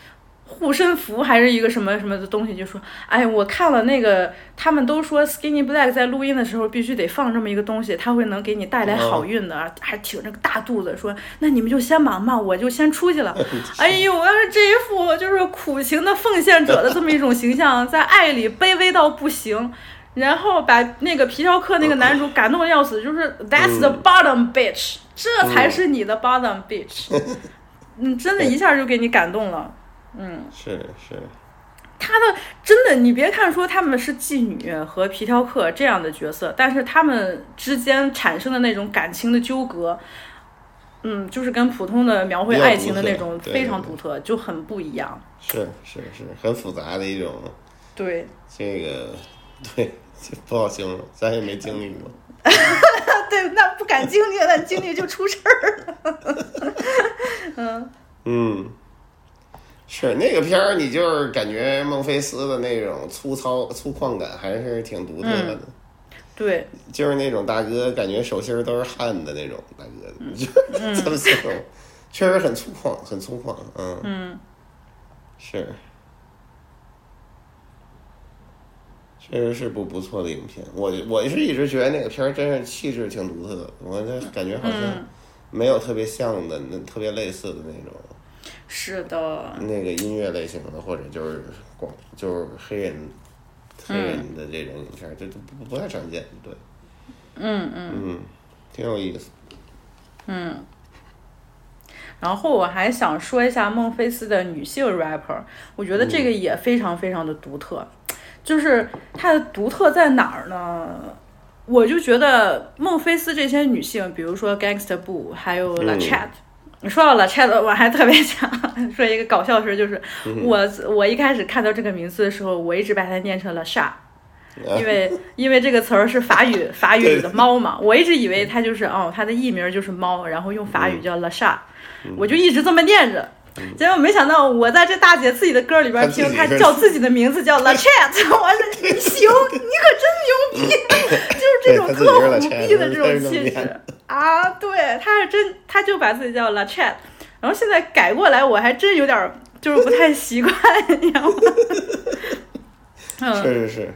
护身符还是一个什么什么的东西，就说，哎，我看了那个，他们都说 Skinny Black 在录音的时候必须得放这么一个东西，它会能给你带来好运的，还挺着个大肚子，说那你们就先忙吧，我就先出去了。哎呦，要是这一副就是苦情的奉献者的这么一种形象，在爱里卑微到不行，然后把那个皮条客那个男主感动的要死，就是 That's the bottom bitch，这才是你的 bottom bitch，嗯，真的一下就给你感动了。嗯，是是，他的真的，你别看说他们是妓女和皮条客这样的角色，但是他们之间产生的那种感情的纠葛，嗯，就是跟普通的描绘爱情的那种非常独特，就很不一样。是是是，很复杂的一种，对，这个对 不好形容，咱也没经历过。对，那不敢经历那，经历就出事儿了。嗯，嗯，是那个片儿，你就是感觉孟菲斯的那种粗糙粗犷感还是挺独特的，对，就是那种大哥，感觉手心儿都是汗的那种大哥，嗯 就这么形容，确实很粗犷，很粗犷，嗯嗯，是。确实是部不错的影片，我我是一直觉得那个片儿真是气质挺独特的，我这感觉好像嗯没有特别像的、那特别类似的那种是的，那个音乐类型的，或者就是广就是黑人黑人的这种影片儿，这都不不太常见，对，嗯嗯嗯，挺有意思。嗯。然后我还想说一下孟菲斯的女性 rapper，我觉得这个也非常非常的独特。就是它的独特在哪儿呢？我就觉得孟菲斯这些女性，比如说 Gangsta Boo，还有 La Chat、你说到 La Chat，我还特别想 说一个搞笑事，就是我我一开始看到这个名字的时候，我一直把它念成了 s h a 因为因为这个词儿是法语 法语里的猫嘛，我一直以为它就是哦，它的艺名就是猫，然后用法语叫 La s h a 我就一直这么念着。结果没想到我在这大姐自己的歌里边听，她叫自己的名字叫 La Chat，我说你行，你可真牛逼，就是这种特虎逼的这种气质啊！对，她是真，她就把自己叫 La Chat，然后现在改过来，我还真有点儿就是不太习惯，你知道吗？嗯，是是是，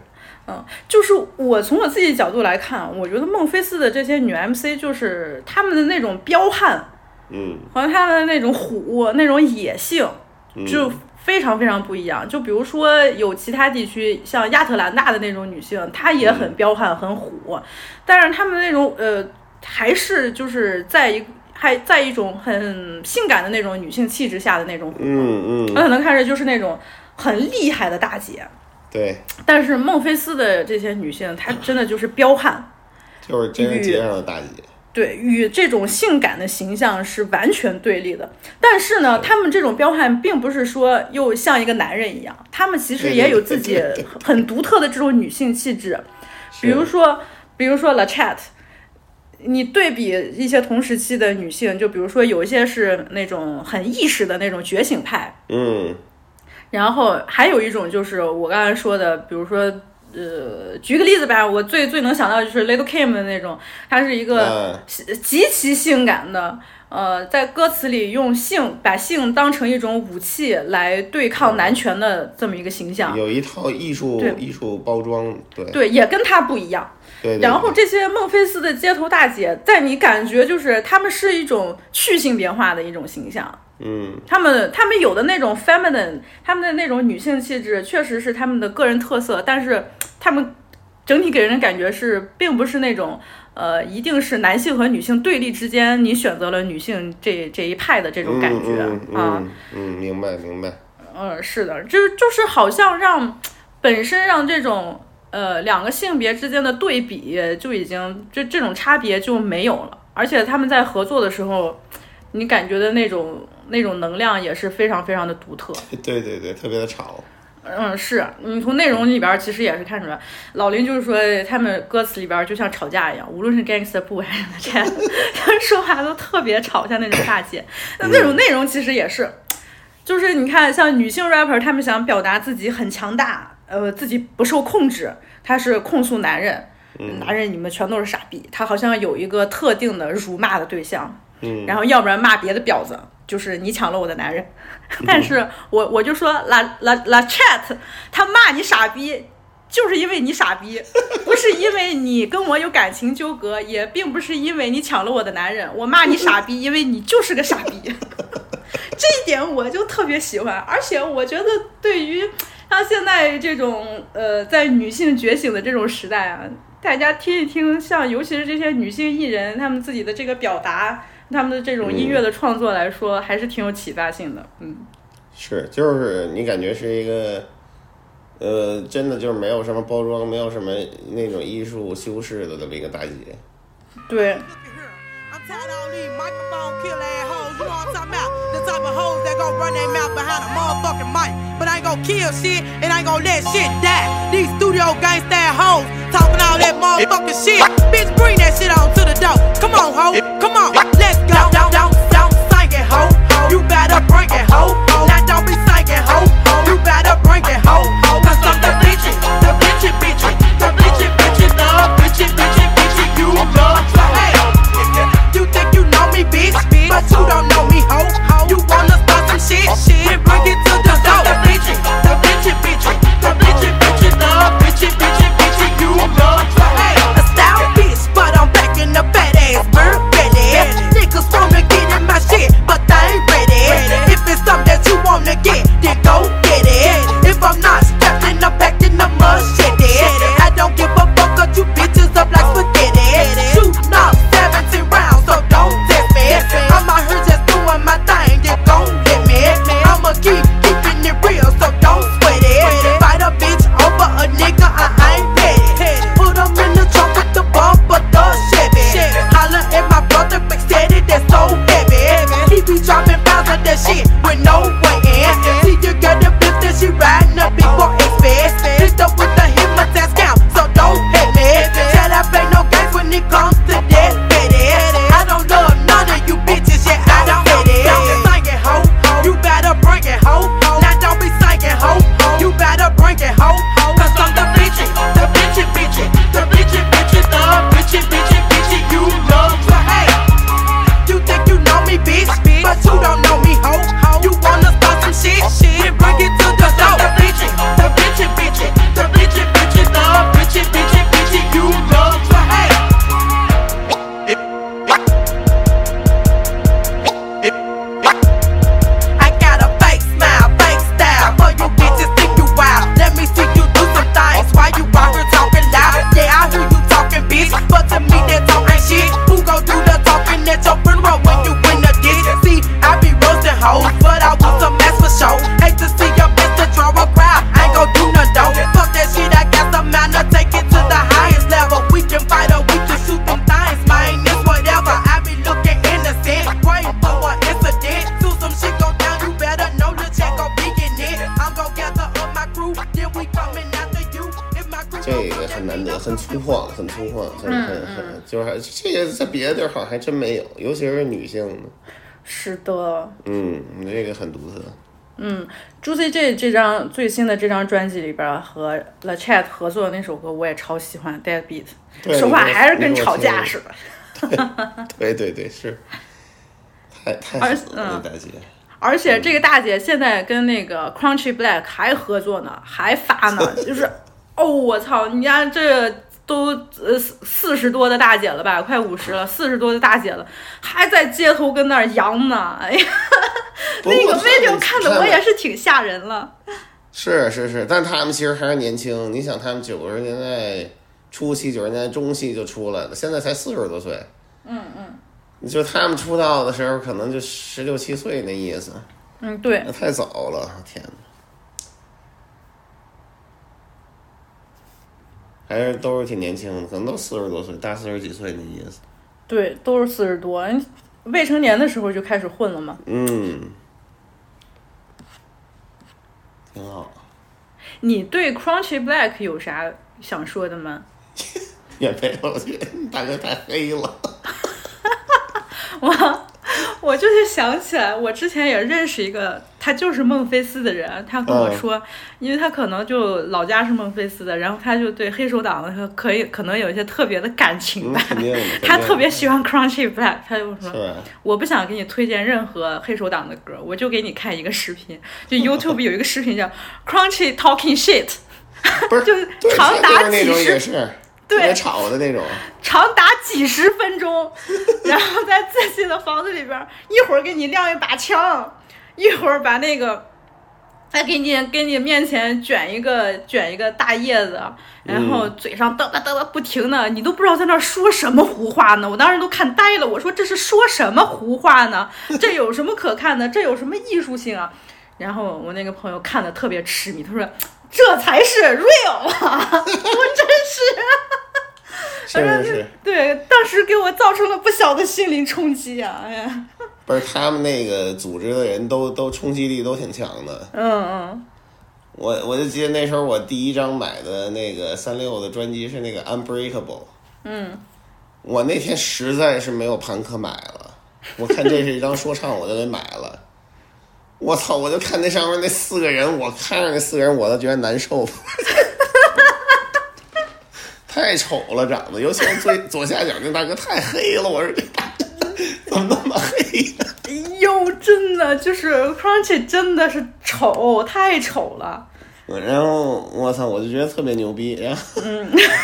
嗯，就是我从我自己角度来看，我觉得孟菲斯的这些女 MC 就是她们的那种彪悍嗯和她们的那种虎、那种野性，嗯就非常非常不一样。就比如说有其他地区像亚特兰大的那种女性，她也很彪悍、很虎，但是她们那种呃，还是就是在一还在一种很性感的那种女性气质下的那种虎，嗯嗯，我可能看着就是那种很厉害的大姐。对，但是孟菲斯的这些女性，她真的就是彪悍，就是真是街上的大姐。对，与这种性感的形象是完全对立的。但是呢，他们这种彪悍，并不是说又像一个男人一样，他们其实也有自己很独特的这种女性气质。比如说，比如说 La Chat，你对比一些同时期的女性，就比如说有一些是那种很意识的那种觉醒派，嗯然后还有一种就是我刚才说的，比如说，呃，举个例子吧，我最最能想到的就是 Little Kim 的那种，她是一个嗯极其性感的，呃，在歌词里用性把性当成一种武器来对抗男权的这么一个形象。有一套艺术对艺术包装，对对，也跟她不一样。对。对然后这些孟菲斯的街头大姐，在你感觉就是她们是一种去性别化的一种形象。嗯他们他们有的那种 feminine，他们的那种女性气质，确实是他们的个人特色，但是他们整体给人的感觉是，并不是那种呃，一定是男性和女性对立之间，你选择了女性这这一派的这种感觉、嗯嗯啊。嗯嗯，明白明白。嗯，是的，就是就是好像让本身让这种呃两个性别之间的对比就已经这这种差别就没有了，而且他们在合作的时候，你感觉的那种那种能量也是非常非常的独特。对对对，特别的吵。嗯，是你从内容里边儿其实也是看出来，老林就是说他们歌词里边儿就像吵架一样，无论是 Gangsta 布还是 Chat，他们说话都特别吵，像那种大姐。那那种内容其实也是，就是你看像女性 rapper，他们想表达自己很强大，呃，自己不受控制，他是控诉男人，男人你们全都是傻逼，他好像有一个特定的辱骂的对象，嗯，然后要不然骂别的婊子，就是你抢了我的男人。但是我我就说 la la la chat，他骂你傻逼，就是因为你傻逼，不是因为你跟我有感情纠葛，也并不是因为你抢了我的男人。我骂你傻逼，因为你就是个傻逼。这一点我就特别喜欢，而且我觉得对于像现在这种呃在女性觉醒的这种时代啊，大家听一听，像尤其是这些女性艺人，她们自己的这个表达，她们的这种音乐的创作来说，还是挺有启发性的。嗯，是，就是你感觉是一个，呃，真的就是没有什么包装，没有什么那种艺术修饰的这么一个大姐。对 behind a motherfucking mic. But I ain't gon' kill shit and I ain't gon' let shit die. These studio gangsta hoes talking all that motherfucking shit. Bitch, bring that shit on to the door. Come on, ho. Come on. Let's go. Don't, don't, don't sing it, ho. You better bring it, ho. Now don't be singing, ho. You better bring it, ho. Cause I'm the bitchy, the bitchy, bitchy, bitchy, to get, then go get it. If I'm not 这个很难得，很粗犷，很粗犷，很很很，就是这个在别的地儿好像还真没有，尤其是女性的。是的。嗯，这个很独特。嗯，Juicy J 这张最新的这张专辑里边和 La Chat 合作的那首歌，我也超喜欢《Dead Beat》，说话还是跟吵架似的。对对对，是太太狠了，大姐。而且这个大姐现在跟那个 Crunchy Black 还合作呢，还发呢，就是，哦，我操，你家这都呃四四十多的大姐了吧，快五十了，四十多的大姐了，还在街头跟那儿扬呢，哎呀，不那个 video 看的我也是挺吓人了。是是是，但他们其实还是年轻。你想，他们九十年代初期、九十年代中期就出来了，现在才四十多岁。嗯嗯你就他们出道的时候，可能就十六七岁那意思，嗯，对那，太早了，天哪！还是都是挺年轻的，可能都四十多岁，大四十几岁那意思。对，都是四十多，未成年的时候就开始混了嘛。嗯，挺好。你对 Crunchy Black 有啥想说的吗？也没有，大哥太黑了。我我就是想起来，我之前也认识一个，他就是孟菲斯的人，他跟我说，因为他可能就老家是孟菲斯的，然后他就对黑手党的可以可能有一些特别的感情嗯，吧。他特别喜欢 Crunchy Black，他就说？我不想给你推荐任何黑手党的歌，我就给你看一个视频，就 YouTube 有一个视频叫 Crunchy Talking Shit，不是，就是长达几十也是对特别吵的那种。长达几十分钟，然后在自己的房子里边儿，一会儿给你亮一把枪，一会儿把那个，再给你给你面前卷一个卷一个大叶子，然后嘴上嘚嘚嘚嘚不停的，你都不知道在那儿说什么胡话呢。我当时都看呆了，我说这是说什么胡话呢？这有什么可看的？这有什么艺术性啊？然后我那个朋友看的特别痴迷，他说这才是 real 啊！我真是。是是是，对，当时给我造成了不小的心灵冲击啊！哎呀，不是他们那个组织的人都都冲击力都挺强的。嗯嗯，我我就记得那时候我第一张买的那个三六的专辑是那个 Unbreakable。嗯，我那天实在是没有盘可买了，我看这是一张说唱，我就给买了。我操！我就看那上面那四个人，我看着那四个人我都觉得难受。太丑了，长得，尤其是最左下角那大哥太黑了，我说怎么那么黑呀、哎呦，真的就是 Crunchy 真的是丑，太丑了。然后我操，我就觉得特别牛逼，然后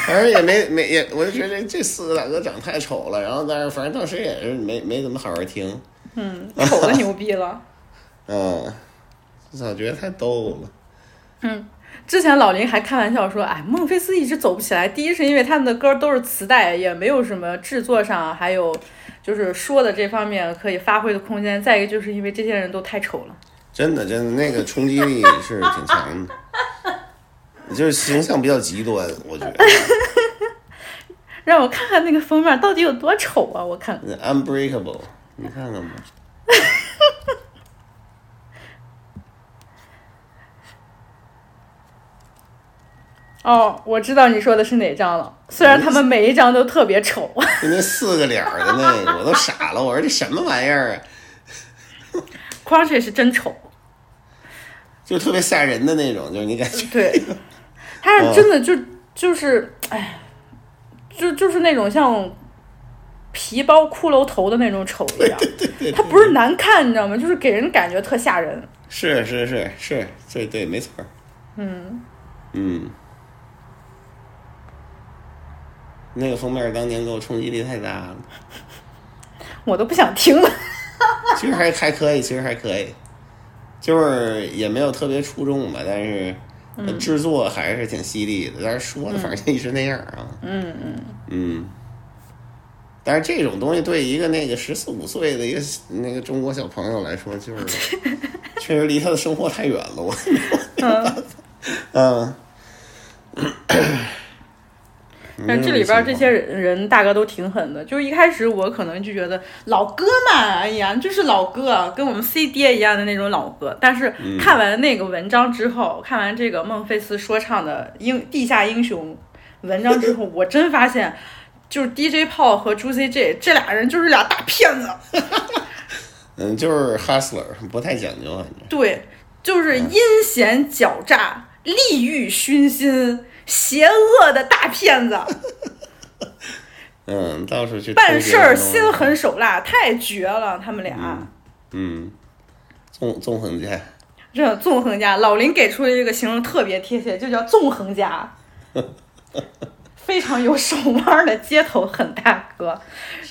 反正也没没也，我就觉得这这四个大哥长太丑了，然后但是反正当时也是没没怎么好好听，嗯，丑的牛逼了。嗯，我操，觉得太逗了。嗯，之前老林还开玩笑说，哎，孟菲斯一直走不起来。第一是因为他们的歌都是磁带，也没有什么制作上还有就是说的这方面可以发挥的空间。再一个就是因为这些人都太丑了。真的，真的，那个冲击力是挺强的，就是形象比较极端，我觉得。让我看看那个封面到底有多丑啊！我看看。Unbreakable，你看看吧。哦，我知道你说的是哪张了。虽然他们每一张都特别丑，就那四个脸儿的那个，我都傻了。我说这什么玩意儿啊？Crunchy 是真丑。就特别吓人的那种，就是你感觉。对，他是真的就就是，哎，就就是那种像皮包骷髅头的那种丑一样。他不是难看，你知道吗？就是给人感觉特吓人。是是是是，对对，没错儿。嗯，嗯，那个封面当年给我冲击力太大了。我都不想听了。其实还还可以，其实还可以，就是也没有特别出众吧，但是嗯制作还是挺犀利的。但是说的反正一直那样啊。嗯嗯，嗯。但是这种东西对一个那个十四五岁的一个那个中国小朋友来说，就是 确实离他的生活太远了。我，嗯，但这里边这些人人大哥都挺狠的。就是一开始我可能就觉得老哥嘛，哎呀，就是老哥，跟我们 C 爹一样的那种老哥。但是嗯看完那个文章之后，看完这个孟菲斯说唱的英地下英雄文章之后，我真发现，就是 DJ 炮和 Juicy J 这俩人就是俩大骗子。嗯，就是 hustler，不太讲究，反正对，就是阴险狡诈、利欲熏心、邪恶的大骗子，嗯，到处去办事儿心狠手辣，太绝了，他们俩。嗯，纵纵横家，这纵横家，老林给出的一个形容特别贴切，就叫纵横家，非常有手腕的街头狠大哥。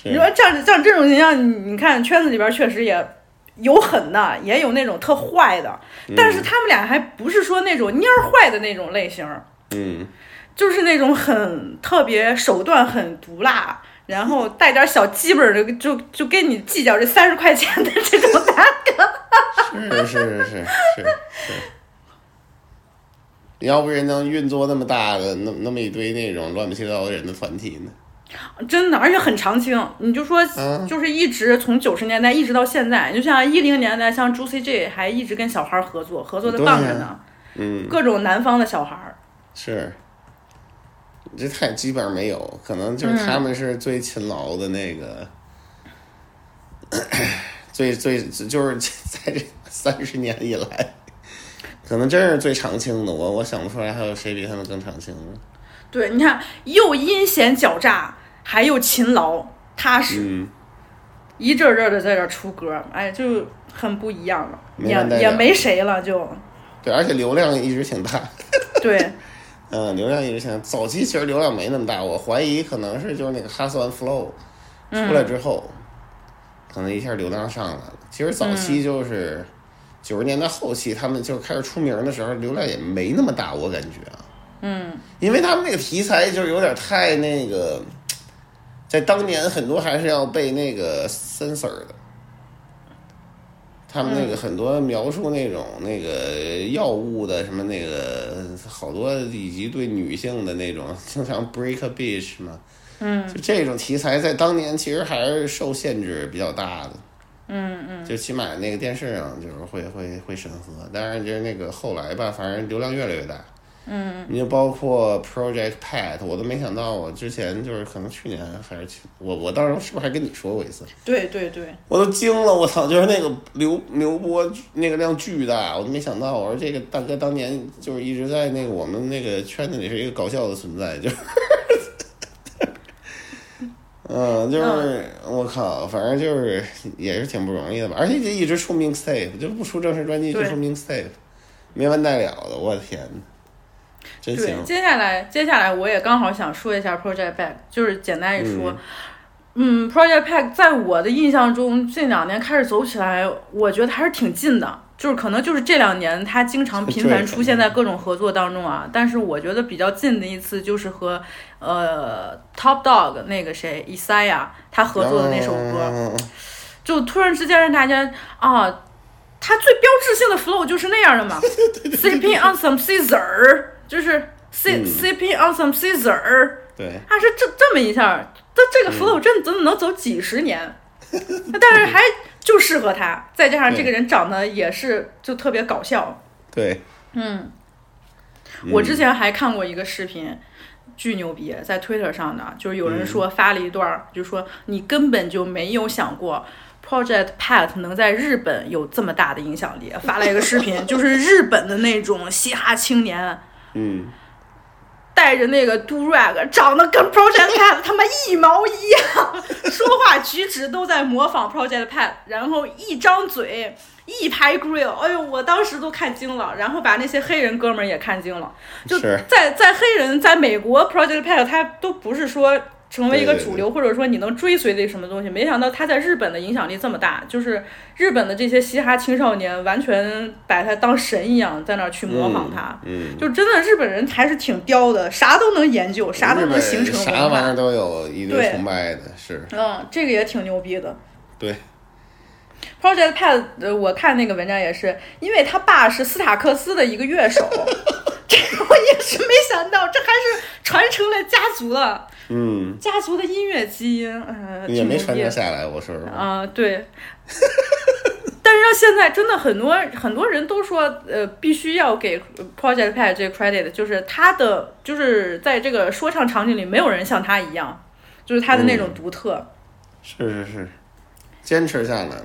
你说像像这种形象，你你看圈子里边确实也有狠的，也有那种特坏的，但是他们俩还不是说那种蔫儿坏的那种类型，嗯，就是那种很特别手段很毒辣。然后带点小鸡本的，就就跟你计较这三十块钱的这种大哥。是是是是是是，要不人能运作那么大的那那么一堆那种乱七八糟的人的团体呢？真的，而且很长青。你就说，嗯就是一直从九十年代一直到现在，就像一零年代，像 Juicy J 还一直跟小孩儿合作，合作的对棒着呢。嗯，各种南方的小孩儿，是，这太基本上没有，可能就是他们是最勤劳的那个，最最就是 在这三十年以来，可能真是最长青的。我我想不出来还有谁比他们更长青了。对，你看又阴险狡诈，还又勤劳踏实，嗯，一阵儿阵儿的在这儿出歌，哎，就很不一样了，也也没谁了，就对，而且流量一直挺大。对，嗯，流量一直挺大。早期其实流量没那么大，我怀疑可能是就是那个 Hustle and Flow 出来之后，可能一下流量上来了。其实早期就是九十年代后期，他们就开始出名的时候，流量也没那么大，我感觉啊。嗯，因为他们那个题材就是有点太那个，在当年很多还是要被那个 censor 的。他们那个很多描述那种那个药物的什么那个好多以及对女性的那种，经常 break a bitch 嘛，嗯就这种题材在当年其实还是受限制比较大的。嗯嗯，就起码那个电视上就是会会会审核，当然就是那个后来吧，反正流量越来越大。嗯，你就包括 Project Pat，我都没想到，我之前就是可能去年还是去，我我当时是不是还跟你说过一次？对对对，我都惊了，我操！就是那个刘刘波那个量巨大，我都没想到。我说这个大哥当年就是一直在那个我们那个圈子里是一个搞笑的存在，就是，嗯，就是我靠，反正就是也是挺不容易的吧。而且就一直出 mixtape，就不出正式专辑就出 mixtape，没完带了的，我的天，真对，行。接下来接下来我也刚好想说一下 Project Back，就是简单一说。嗯 p r o j e c t Pack 在我的印象中，近两年开始走起来，我觉得还是挺近的。就是可能就是这两年，他经常频繁出现在各种合作当中啊。但是我觉得比较近的一次，就是和呃 Top Dog 那个谁 Isaiah 他合作的那首歌，嗯就突然之间让大家啊，他最标志性的 flow 就是那样的嘛，sipping on some Caesar，就是 sip 嗯。Sipping on some Caesar。对，他是这这么一下，这这个 flow 真真的能走几十年，但是还就适合他，再加上这个人长得也是就特别搞笑，对，嗯，我之前还看过一个视频，巨牛逼，在 Twitter 上的，就是有人说发了一段儿，就说你根本就没有想过。Project Pat 能在日本有这么大的影响力，发了一个视频，就是日本的那种嘻哈青年，嗯，带着那个 do rag，长得跟 Project Pat 他妈一毛一样，说话举止都在模仿 Project Pat，然后一张嘴一排 grill，哎呦，我当时都看惊了，然后把那些黑人哥们儿也看惊了，就是在在黑人在美国 Project Pat 他都不是说。成为一个主流，或者说你能追随的什么东西，没想到他在日本的影响力这么大，就是日本的这些嘻哈青少年完全把他当神一样，在那儿去模仿他，嗯，就真的日本人还是挺刁的，啥都能研究，啥都能形成。啥玩意儿都有一堆崇拜的，是，嗯，这个也挺牛逼的。对，Project Pat，呃，我看那个文章也是，因为他爸是斯塔克斯的一个乐手，这个我也是没想到，这还是传承了家族了，嗯，家族的音乐基因，呃，也没传承下来，我说啊、对。但是到现在真的很多很多人都说，呃，必须要给 Project Pat 这个 credit，就是他的就是在这个说唱场景里，没有人像他一样，就是他的那种独特。是是是，坚持下来了。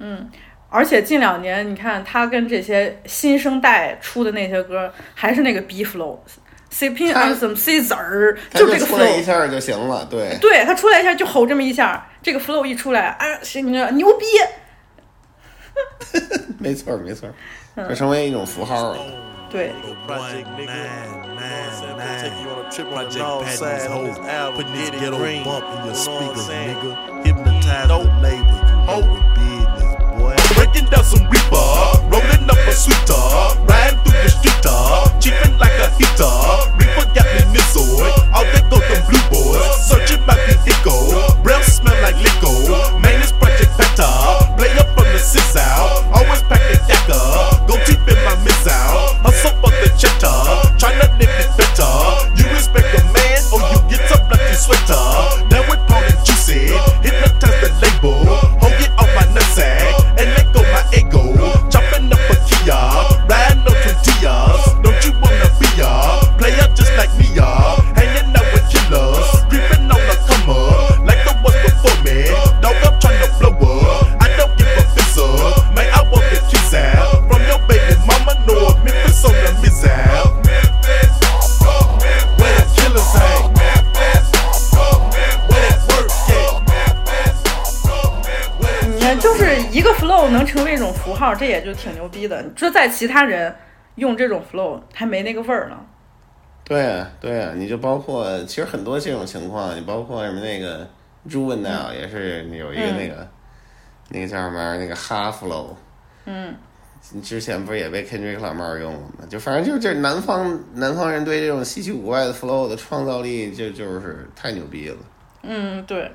嗯，而且近两年你看他跟这些新生代出的那些歌，还是那个 B flow，C CP 啊，怎么 C 子儿，就这个 flow 一下就行了，对，对他出来一下就吼这么一下，这个 flow 一出来啊，行，牛逼，没错没错，就成为一种符号了。对。Through the street, cheaping like a heater. Reaper got me nizzled, all they go them blue boys, searching my vehicle. Breath smell like liquor, man this project better. Play up from the six out, always pack a dagger. Go deep in my missile, hustle for the cheddar, tryna live it better. You respect a man or you get up like you sweater. Flow 能成为一种符号，这也就挺牛逼的。你说在其他人用这种 flow 还没那个味儿呢。对啊，对啊，你就包括其实很多这种情况，你包括什么那个 Juvenile 也是有一个那个、那个叫什么那个哈 flow，嗯，之前不是也被 Kendrick Lamar 用了吗？就反正就是这南方南方人对这种稀奇古怪的 flow 的创造力就就是太牛逼了，嗯，对。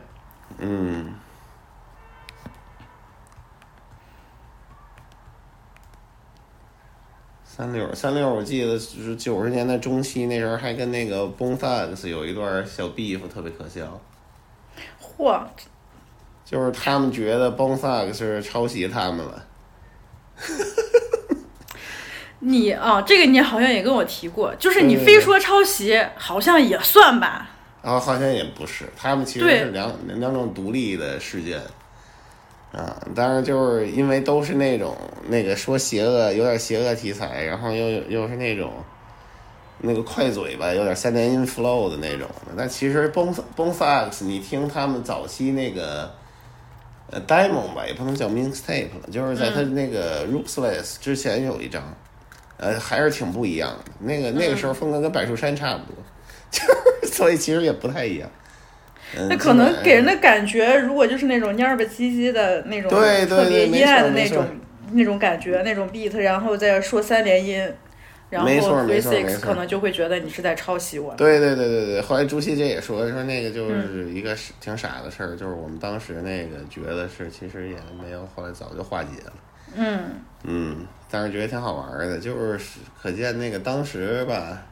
嗯。三六三六，我记得就是九十年代中期那时候，还跟那个 Bone Thugs 有一段小 beef，特别可笑。嚯，就是他们觉得 Bone Thugs 是抄袭他们了。你啊，这个你好像也跟我提过，就是你非说抄袭，好像也算吧。然后好像也不是，他们其实是两两种独立的事件。啊，当然就是因为都是那种那个说邪恶，有点邪恶题材，然后又又是那种那个快嘴吧，有点三连音 flow 的那种的。但其实 Bone Bone Thugs，你听他们早期那个呃 demo 吧，也不能叫 mixtape 了，就是在他那个 Ruthless 之前有一张，呃，还是挺不一样的。那个那个时候风格跟柏树山差不多，就是所以其实也不太一样。嗯那可能给人的感觉，如果就是那种蔫儿吧唧唧的那种，对对特别阴暗的那种那种感觉，那种 beat，然后再说三连音，然后 six 可能就会觉得你是在抄袭我。对对对对对，后来朱熹这也说说那个嗯就是一个挺傻的事儿，就是我们当时那个觉得是其实也没有，后来早就化解了。嗯，嗯，但是觉得挺好玩儿的，就是可见那个当时吧，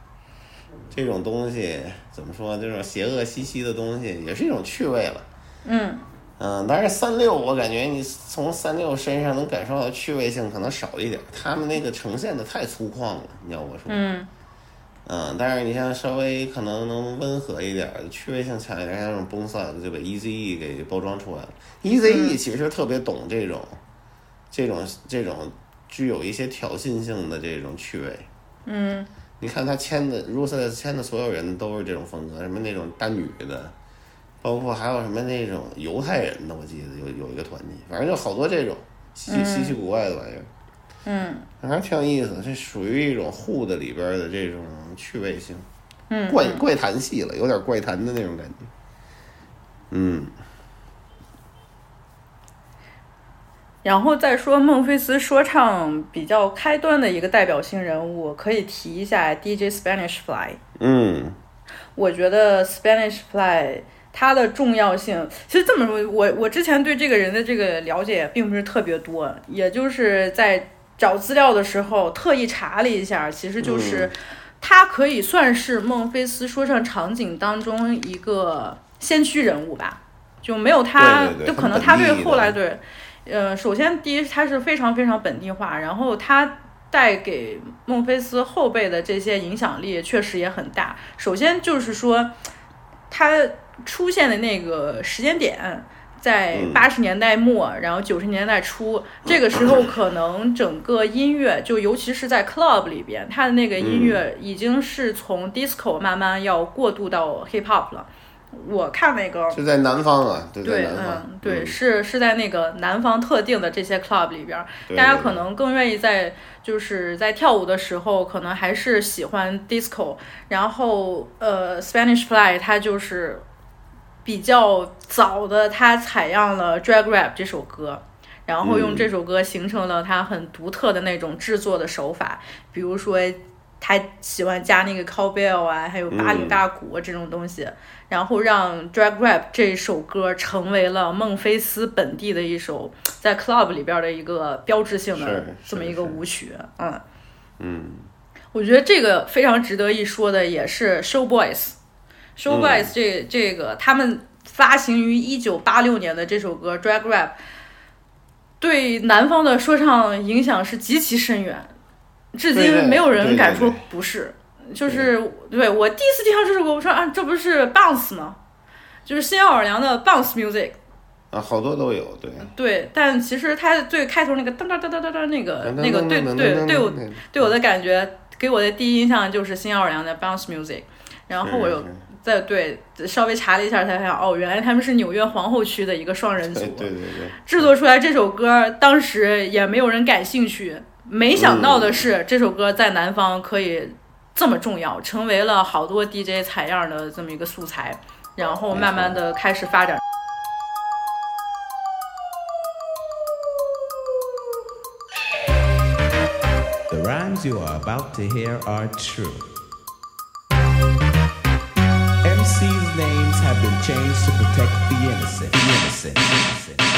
这种东西怎么说，这种邪恶兮兮的东西也是一种趣味了。嗯嗯，但是三六我感觉你从三六身上能感受到趣味性可能少一点，他们那个呈现的太粗犷了，你要我说。嗯嗯，但是你像稍微可能能温和一点的，趣味性强一点，像那种 n s a 就把 Eazy E 给包装出来了。Eazy E 其实特别懂这种、这种、这种具有一些挑衅性的这种趣味。嗯你看他签的 r u s e l e s 签的所有人都是这种风格，什么那种单女的，包括还有什么那种犹太人的，我记得有有一个团体，反正就好多这种稀奇稀奇古怪的玩意儿。嗯反正挺有意思，这属于一种 Hood 里边的这种趣味性，怪怪谈系了，有点怪谈的那种感觉。嗯，然后再说孟菲斯说唱比较开端的一个代表性人物，可以提一下 DJ Spanish Fly。嗯，我觉得 Spanish Fly 它的重要性，其实这么说，我我之前对这个人的这个了解并不是特别多，也就是在找资料的时候特意查了一下，其实就是嗯他可以算是孟菲斯说唱场景当中一个先驱人物吧，就没有他，对对对就可能他对后来对。呃，首先第一，它是非常非常本地化，然后它带给孟菲斯后辈的这些影响力确实也很大。首先就是说，它出现的那个时间点。在嗯八十年代末，然后九十年代初，这个时候可能整个音乐，就尤其是在 club 里边，它的那个音乐已经是从 disco 慢慢要过渡到 hip hop 了。我看那个是在南方啊，对，对，嗯，，对，是是在那个南方特定的这些 club 里边大家可能更愿意在就是在跳舞的时候，可能还是喜欢 disco，然后呃，Spanish Fly 它就是比较早的，它采样了 drag rap 这首歌。然后用嗯这首歌形成了它很独特的那种制作的手法，比如说他喜欢加那个 cowbell 啊，还有八零嗯大鼓啊这种东西，然后让 drag rap 这首歌成为了孟菲斯本地的一首 在 club 里边的一个标志性的这么一个舞曲，嗯。嗯，我觉得这个非常值得一说的也是 Show Boys。Show 嗯。Boys 这、这个他们发行于一九八六年的这首歌 Drag Rap，对南方的说唱影响是极其深远，至今没有人敢说对不是。就是对我第一次听到这首歌，我说啊，这不是 Bounce 吗？就是新奥尔良的 Bounce Music。啊，好多都有，对，对，但其实它最开头那个噔噔噔噔噔噔那个那个对对对我对我的感觉，给我的第一印象就是新奥尔良的 bounce music，然后我有是是再对稍微查了一下，才发现哦，原来他们是纽约皇后区的一个双人组，对对对，制作出来这首歌，当时也没有人感兴趣。没想到的是，这首歌在南方可以这么重要，成为了好多 DJ 采样的这么一个素材，然后慢慢的开始发展。The rhymes you are about to hear are true. MC's names have been changed to protect the innocent. The innocent. The innocent.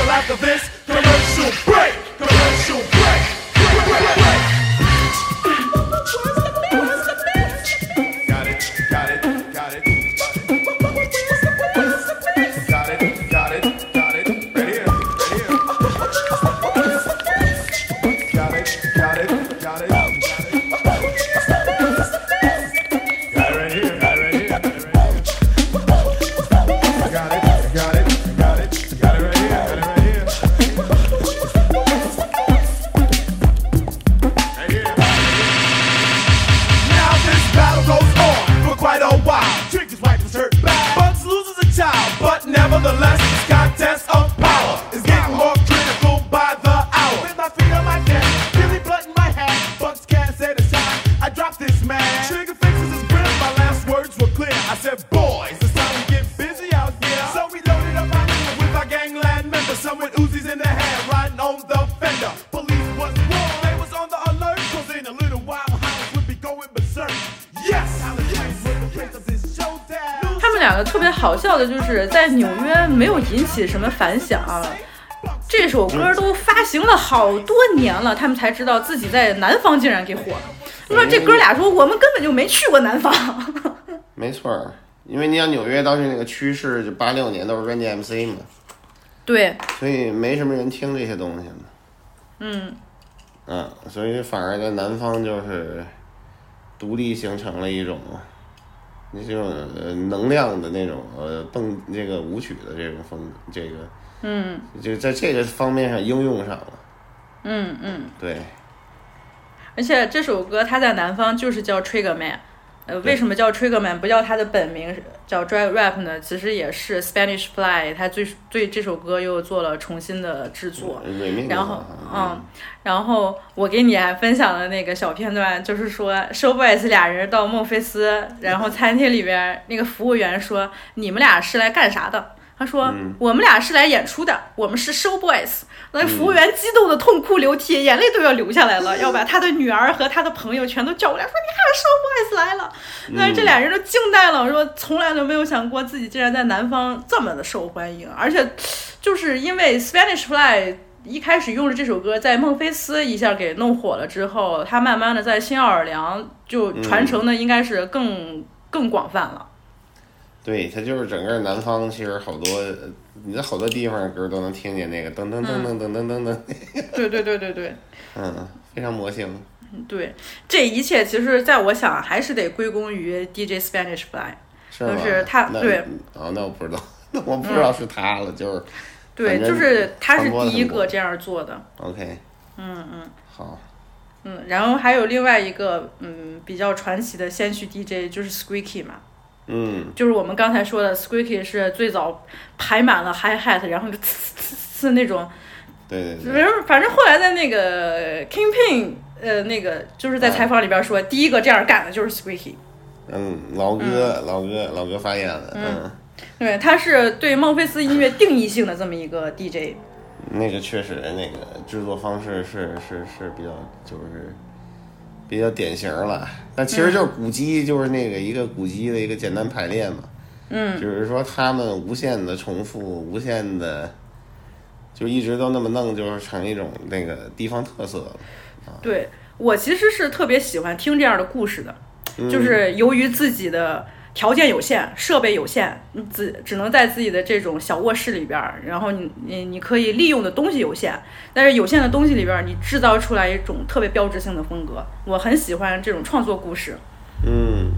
whistle after this. 引起什么反响。这首歌都发行了好多年了，他们才知道自己在南方竟然给火了。你说这哥俩说我们根本就没去过南方，没错儿，因为你想纽约当时那个趋势，就八六年都是 Run DMC 嘛，对，所以没什么人听这些东西嘛。嗯，嗯，所以反而在南方就是独立形成了一种你这种呃能量的那种呃蹦这个舞曲的这种风这个嗯就在这个方面上应用上了。嗯嗯，对，而且这首歌它在南方就是叫 Trigger Man。呃，为什么叫 Trigger Man 不叫他的本名叫 Drag Rap 呢？其实也是 Spanish Fly 他最对这首歌又做了重新的制作。然后，嗯，然后我给你还分享了那个小片段，就是说 Show Boys 俩人到孟菲斯，然后餐厅里边那个服务员说：“你们俩是来干啥的？”他说：“我们俩是来演出的，我们是 Show Boys。”那服务员激动的痛哭流涕，眼泪都要流下来了，要把他的女儿和他的朋友全都叫过来，说：“你看 Show Boys 来了。”那这俩人都惊呆了，说从来都没有想过自己竟然在南方这么的受欢迎，而且就是因为 Spanish Fly 一开始用了这首歌，在孟菲斯一下给弄火了之后，他慢慢的在新奥尔良就传承的应该是更、更广泛了。对，它就是整个南方，其实好多你在好多地方的歌都能听见那个噔噔噔噔噔噔噔噔，对对对对对，嗯，非常魔性。对，这一切其实在我想还是得归功于 DJ Spanish Fly，是？就是他对，哦，那我不知道，那我不知道是他了，就是对，就是他是第一个这样做的。OK，嗯嗯。好，嗯，然后还有另外一个嗯比较传奇的先驱 DJ 就是 Squeaky 嘛，嗯，就是我们刚才说的 Squeaky 是最早排满了 hi hat，然后就呲呲呲呲那种，对对对，反正反正后来在那个 Kingpin 呃那个就是在采访里边说，第一个这样干的就是 Squeaky。嗯，老哥，老哥，老哥发言了，嗯，对，他是对孟菲斯音乐定义性的这么一个 DJ。那个确实，那个制作方式是是是比较就是比较典型了，但其实就是鼓机，就是那个一个古籍的一个简单排列嘛，嗯。就是说他们无限的重复，无限的就一直都那么弄，就是成一种那个地方特色了。对我其实是特别喜欢听这样的故事的，嗯。就是由于自己的条件有限，设备有限，你只只能在自己的这种小卧室里边儿，然后你你你可以利用的东西有限，但是有限的东西里边儿，你制造出来一种特别标志性的风格，我很喜欢这种创作故事。嗯，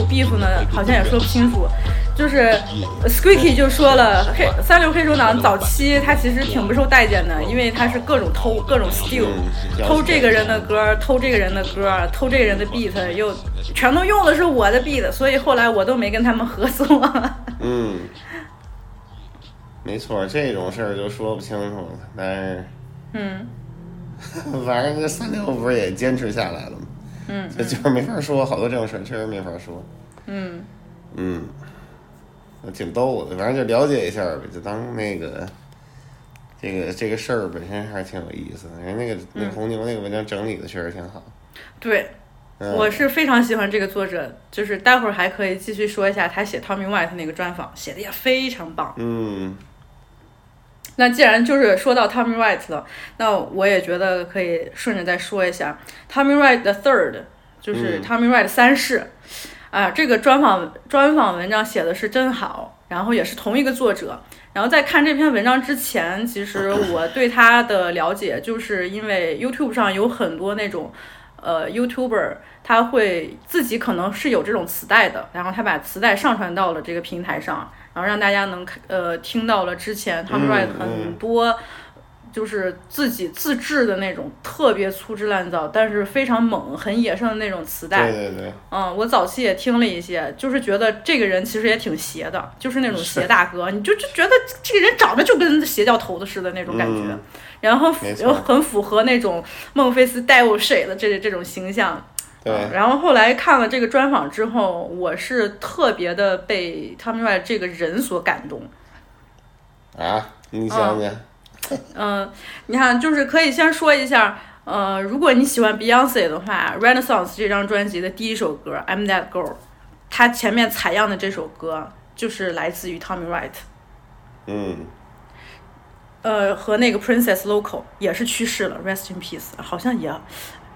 有 beef 呢？好像也说不清楚。就是 Squeaky 就说了，黑三流黑手党早期他其实挺不受待见的，因为他是各种偷各种 steal，偷这个人的歌，偷这个人的歌，偷这个人的 beat，又全都用的是我的 beat，所以后来我都没跟他们合作。嗯，没错，这种事儿就说不清楚了。但是，嗯 反正这三六不是也坚持下来了吗？嗯这就是没法说，好多这种事儿确实没法说。嗯嗯，挺逗的，反正就了解一下呗，就当那个这个这个事儿本身还是挺有意思的。人那个那个红牛那个文章整理的确实挺好。对，嗯我是非常喜欢这个作者，就是待会儿还可以继续说一下他写 Tommy White 那个专访，写的也非常棒。嗯那既然就是说到 Tommy Wright 了，那我也觉得可以顺着再说一下 Tommy Wright the Third，就是嗯 Tommy Wright 三世。啊，这个专访专访文章写的是真好，然后也是同一个作者。然后在看这篇文章之前，其实我对他的了解，就是因为 YouTube 上有很多那种呃 YouTuber，他会自己可能是有这种磁带的，然后他把磁带上传到了这个平台上，然后让大家能看呃听到了之前嗯 White 嗯很多。就是自己自制的那种特别粗制滥造，但是非常猛、很野生的那种磁带。对对对，嗯，我早期也听了一些，就是觉得这个人其实也挺邪的，就是那种邪大哥，你就就觉得这个人长得就跟邪教头子似的那种感觉，嗯然后又很符合那种孟菲斯 devil 水的这这种形象。然后后来看了这个专访之后，我是特别的被 Tommy 这个人所感动。啊，你想想，嗯，你看，就是可以先说一下，呃，如果你喜欢 Beyonce 的话，《Renaissance》这张专辑的第一首歌《I'm That Girl》，它前面采样的这首歌就是来自于 Tommy White，嗯，呃，和那个 Princess Local 也是去世了，Rest in Peace，好像也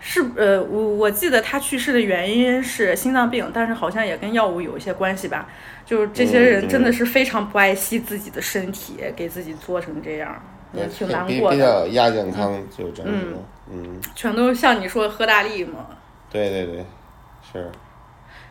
是，呃，我我记得他去世的原因是心脏病，但是好像也跟药物有一些关系吧。就是这些人真的是非常不爱惜自己的身体，给自己做成这样，也挺难过的。比较亚健康，就整体的，嗯，全都像你说喝大力嘛。对对对，是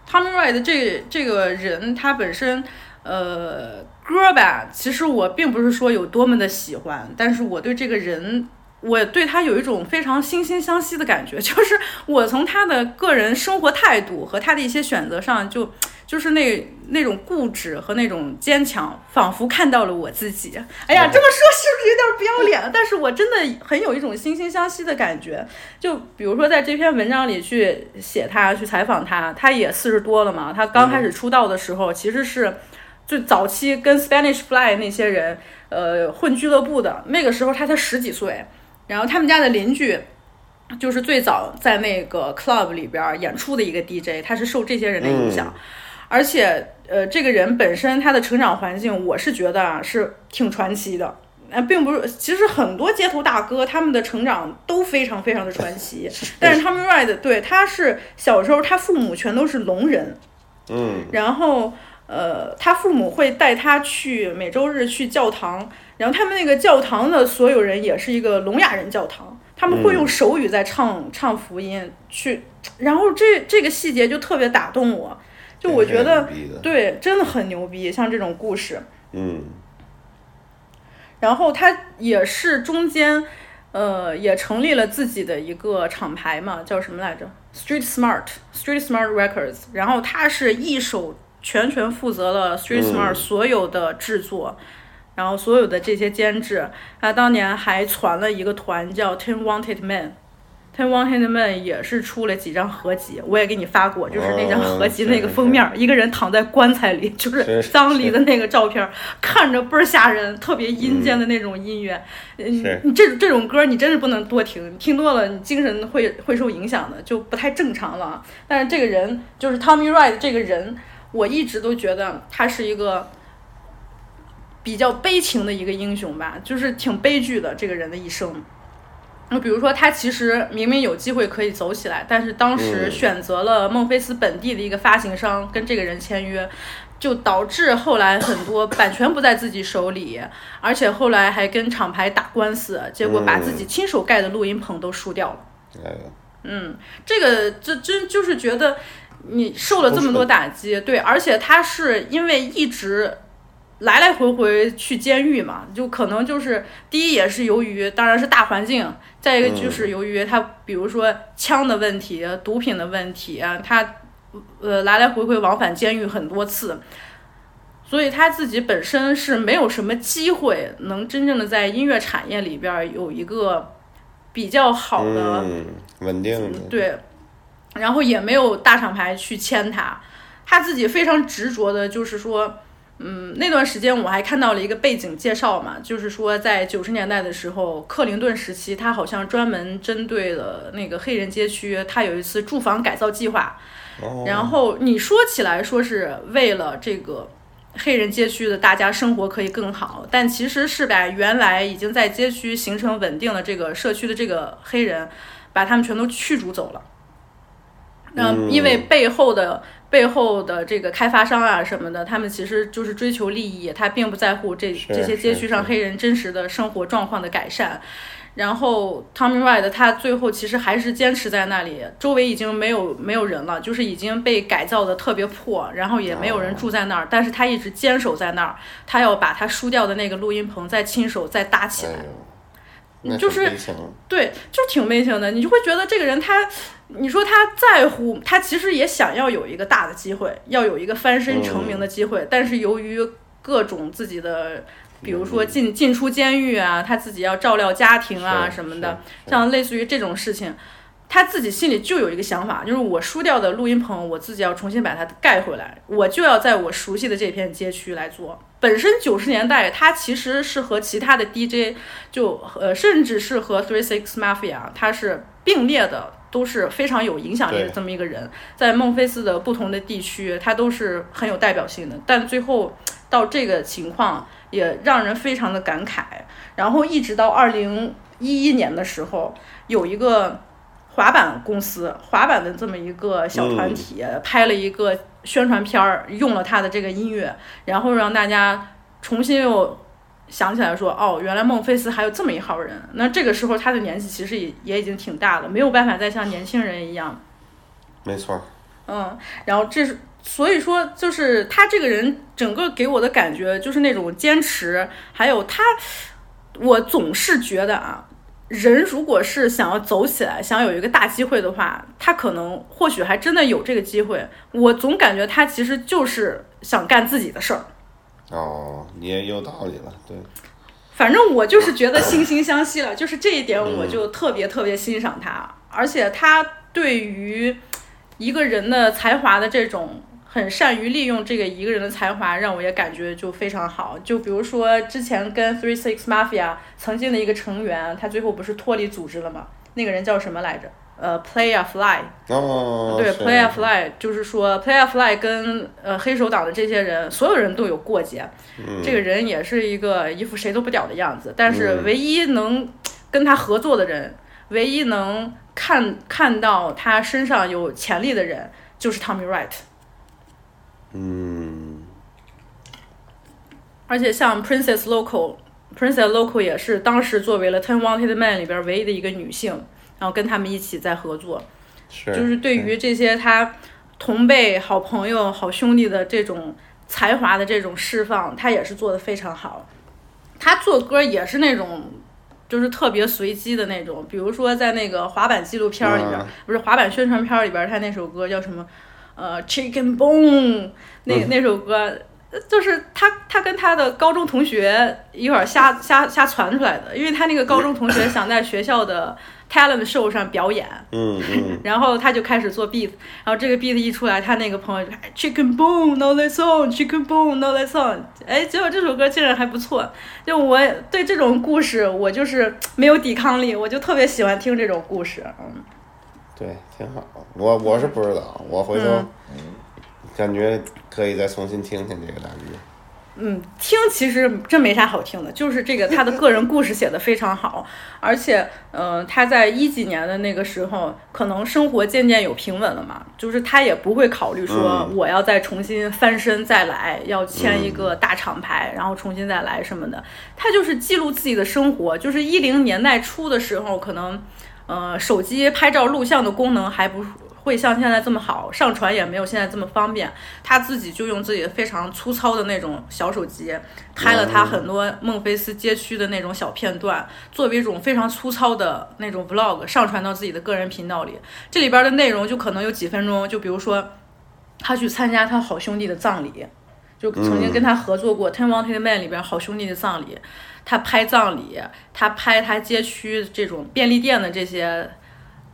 ，Tommy Wright 这这个人，他本身，呃，歌吧，其实我并不是说有多么的喜欢，但是我对这个人，我对他有一种非常惺惺相惜的感觉，就是我从他的个人生活态度和他的一些选择上，就就是那那种固执和那种坚强，仿佛看到了我自己。哎呀，这么说是不是有点不要脸？但是我真的很有一种惺惺相惜的感觉。就比如说在这篇文章里去写他，去采访他，他也四十多了嘛。他刚开始出道的时候，其实是就早期跟 Spanish Fly 那些人，呃，混俱乐部的。那个时候他才十几岁，然后他们家的邻居。就是最早在那个 club 里边演出的一个 DJ，他是受这些人的影响，而且呃，这个人本身他的成长环境，我是觉得啊是挺传奇的。呃，并不是，其实很多街头大哥他们的成长都非常非常的传奇，但是 Tommy Ride 对他是小时候他父母全都是聋人，嗯，然后呃，他父母会带他去每周日去教堂，然后他们那个教堂的所有人也是一个聋哑人教堂。他们会用手语在唱唱福音，去，然后这这个细节就特别打动我，就我觉得对，真的很牛逼，像这种故事，嗯，然后他也是中间，呃，也成立了自己的一个厂牌嘛，叫什么来着？Street Smart，Street Smart Records，然后他是一手全权负责了 Street Smart 所有的制作。然后所有的这些监制，他当年还传了一个团叫 Ten Wanted Men，Ten Wanted Men 也是出了几张合集，我也给你发过，就是那张合集那个封面，一个人躺在棺材里，就是丧礼的那个照片，看着倍儿吓人，特别阴间的那种音乐。嗯，你这这种歌你真是不能多听，听多了你精神会会受影响的，就不太正常了。但是这个人就是 Tommy Wright 这个人，我一直都觉得他是一个。比较悲情的一个英雄吧，就是挺悲剧的这个人的一生。那比如说，他其实明明有机会可以走起来，但是当时选择了孟菲斯本地的一个发行商跟这个人签约，就导致后来很多版权不在自己手里，而且后来还跟厂牌打官司，结果把自己亲手盖的录音棚都输掉了。嗯，这个这真就是觉得你受了这么多打击，对，而且他是因为一直。来来回回去监狱嘛，就可能就是第一也是由于，当然是大环境，再一个就是由于他，比如说枪的问题、毒品的问题啊，他呃来来回回往返监狱很多次，所以他自己本身是没有什么机会能真正的在音乐产业里边有一个比较好的稳定的对，然后也没有大厂牌去签他，他自己非常执着的就是说。嗯，那段时间我还看到了一个背景介绍嘛，就是说在九十年代的时候，克林顿时期，他好像专门针对了那个黑人街区，他有一次住房改造计划。然后你说起来说是为了这个黑人街区的大家生活可以更好，但其实是把原来已经在街区形成稳定的这个社区的这个黑人，把他们全都驱逐走了。嗯，因为背后的。背后的这个开发商啊什么的，他们其实就是追求利益，他并不在乎这这些街区上黑人真实的生活状况的改善。然后 Tommy Ride 他最后其实还是坚持在那里，周围已经没有没有人了，就是已经被改造的特别破，然后也没有人住在那儿，但是他一直坚守在那儿，他要把他输掉的那个录音棚再亲手再搭起来。就是对，就挺悲情的。你就会觉得这个人他，你说他在乎，他其实也想要有一个大的机会，要有一个翻身成名的机会。但是由于各种自己的，比如说进进出监狱啊，他自己要照料家庭啊什么的，像类似于这种事情。他自己心里就有一个想法，就是我输掉的录音棚，我自己要重新把它盖回来，我就要在我熟悉的这片街区来做。本身九十年代，他其实是和其他的 DJ，就呃，甚至是和 Three Six Mafia，他是并列的，都是非常有影响力的这么一个人，在孟菲斯的不同的地区，他都是很有代表性的。但最后到这个情况，也让人非常的感慨。然后一直到二零一一年的时候，有一个。滑板公司，滑板的这么一个小团体拍了一个宣传片儿，用了他的这个音乐，然后让大家重新又想起来说，哦，原来孟菲斯还有这么一号人。那这个时候他的年纪其实也也已经挺大了，没有办法再像年轻人一样。没错。嗯，然后这是所以说，就是他这个人整个给我的感觉就是那种坚持，还有他，我总是觉得啊。人如果是想要走起来，想有一个大机会的话，他可能或许还真的有这个机会。我总感觉他其实就是想干自己的事儿。哦，你也有道理了，对，反正我就是觉得惺惺相惜了，就是这一点我就特别特别欣赏他，而且他对于一个人的才华的这种很善于利用这个一个人的才华，让我也感觉就非常好。就比如说之前跟 Three Six Mafia 曾经的一个成员，他最后不是脱离组织了吗？那个人叫什么来着？呃，Play a Fly。哦，对，Play a Fly 就是说，Play a Fly 跟呃黑手党的这些人，所有人都有过节。嗯这个人也是一个一副谁都不屌的样子，但是嗯唯一能跟他合作的人，唯一能看看到他身上有潜力的人，就是 Tommy Wright。嗯，而且像 Princess Local。Princess Local 也是当时作为了 Ten Wanted Men 里边唯一的一个女性，然后跟他们一起在合作。是，就是对于这些他同辈、好朋友、好兄弟的这种才华的这种释放，他也是做的非常好。他做歌也是那种，就是特别随机的那种，比如说在那个滑板纪录片儿里边，嗯不是滑板宣传片儿里边，他那首歌叫什么？呃，Chicken Bone 那嗯那首歌。就是他，他跟他的高中同学一会儿瞎瞎瞎传出来的，因为他那个高中同学想在学校的 talent show 上表演，嗯嗯，然后他就开始做 beat，然后这个 beat 一出来，他那个朋友就 Chicken Bone No less song，chicken Bone No less song，哎，结果这首歌竟然还不错。就我对这种故事，我就是没有抵抗力，我就特别喜欢听这种故事。嗯，对，挺好。我我是不知道，我回头嗯感觉可以再重新听听这个大剧。嗯，听其实真没啥好听的，就是这个他的个人故事写的非常好，而且，呃，他在一几年的那个时候，可能生活渐渐有平稳了嘛，就是他也不会考虑说嗯。我要再重新翻身再来，要签一个大厂牌，然后重新再来什么的，他就是记录自己的生活，就是一零年代初的时候，可能，呃，手机拍照录像的功能还不。会像现在这么好，上传也没有现在这么方便。他自己就用自己非常粗糙的那种小手机，拍了他很多孟菲斯街区的那种小片段，作为一种非常粗糙的那种 vlog 上传到自己的个人频道里。这里边的内容就可能有几分钟，就比如说他去参加他好兄弟的葬礼，就曾经跟他合作过《Ten Wanted Men》里边好兄弟的葬礼，他拍葬礼，他拍他街区这种便利店的这些。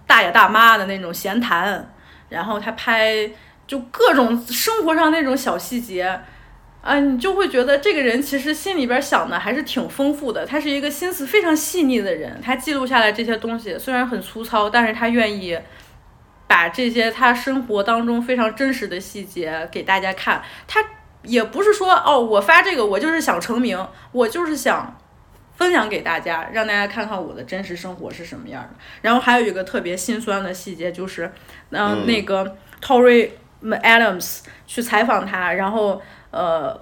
大爷大妈的那种闲谈，然后他拍就各种生活上那种小细节，啊，你就会觉得这个人其实心里边想的还是挺丰富的。他是一个心思非常细腻的人，他记录下来这些东西虽然很粗糙，但是他愿意把这些他生活当中非常真实的细节给大家看。他也不是说哦，我发这个我就是想成名，我就是想。分享给大家，让大家看看我的真实生活是什么样的。然后还有一个特别心酸的细节，就是，嗯那个 Tory Adams 去采访他，然后呃，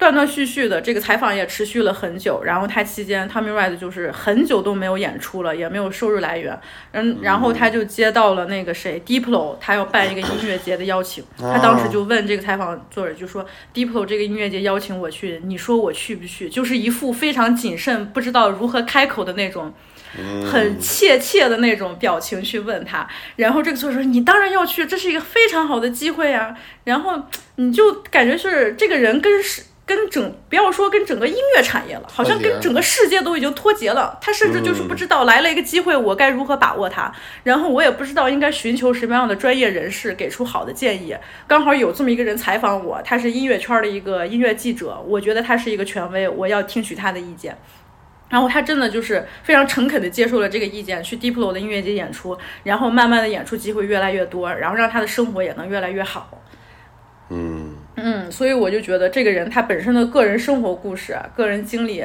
断断续续的这个采访也持续了很久。然后他期间，Tommy Wright 就是很久都没有演出了，也没有收入来源。嗯，然后他就接到了那个谁 Diplo，他要办一个音乐节的邀请。他当时就问这个采访作者，就说 Diplo 这个音乐节邀请我去，你说我去不去？就是一副非常谨慎，不知道如何开口的那种。很怯怯的那种表情去问他，然后这个作者说：“你当然要去，这是一个非常好的机会呀、啊。”然后你就感觉是这个人跟是跟整不要说跟整个音乐产业了，好像跟整个世界都已经脱节了。他甚至就是不知道来了一个机会，我该如何把握它，然后我也不知道应该寻求什么样的专业人士给出好的建议。刚好有这么一个人采访我，他是音乐圈的一个音乐记者，我觉得他是一个权威，我要听取他的意见。然后他真的就是非常诚恳地接受了这个意见，去 Diplo 的音乐节演出，然后慢慢的演出机会越来越多，然后让他的生活也能越来越好。嗯嗯，所以我就觉得这个人他本身的个人生活故事、个人经历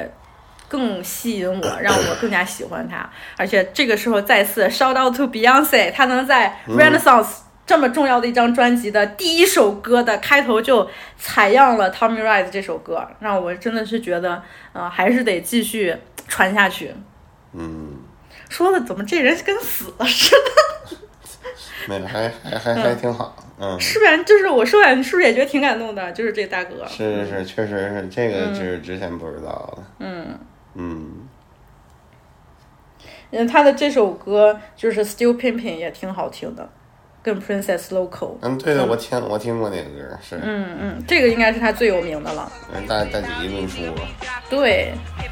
更吸引我，让我更加喜欢他。而且这个时候再次 shout out to Beyonce，他能在 Renaissance、这么重要的一张专辑的第一首歌的开头就采样了 Tommy Wright 这首歌，让我真的是觉得，呃，还是得继续传下去。嗯，说的怎么这人跟死了似的？没有，还还还还挺好，嗯。是不是就是我说完，你是不是也觉得挺感动的？就是这大哥。是是是，确实是这个，就是之前不知道的。嗯嗯。嗯，他的这首歌就是 Still Pimpin' g 也挺好听的，跟 Princess Loco。嗯，对的，我听我听过那个歌，是，嗯嗯，这个应该是他最有名的了。嗯，大大姐一论述了。对，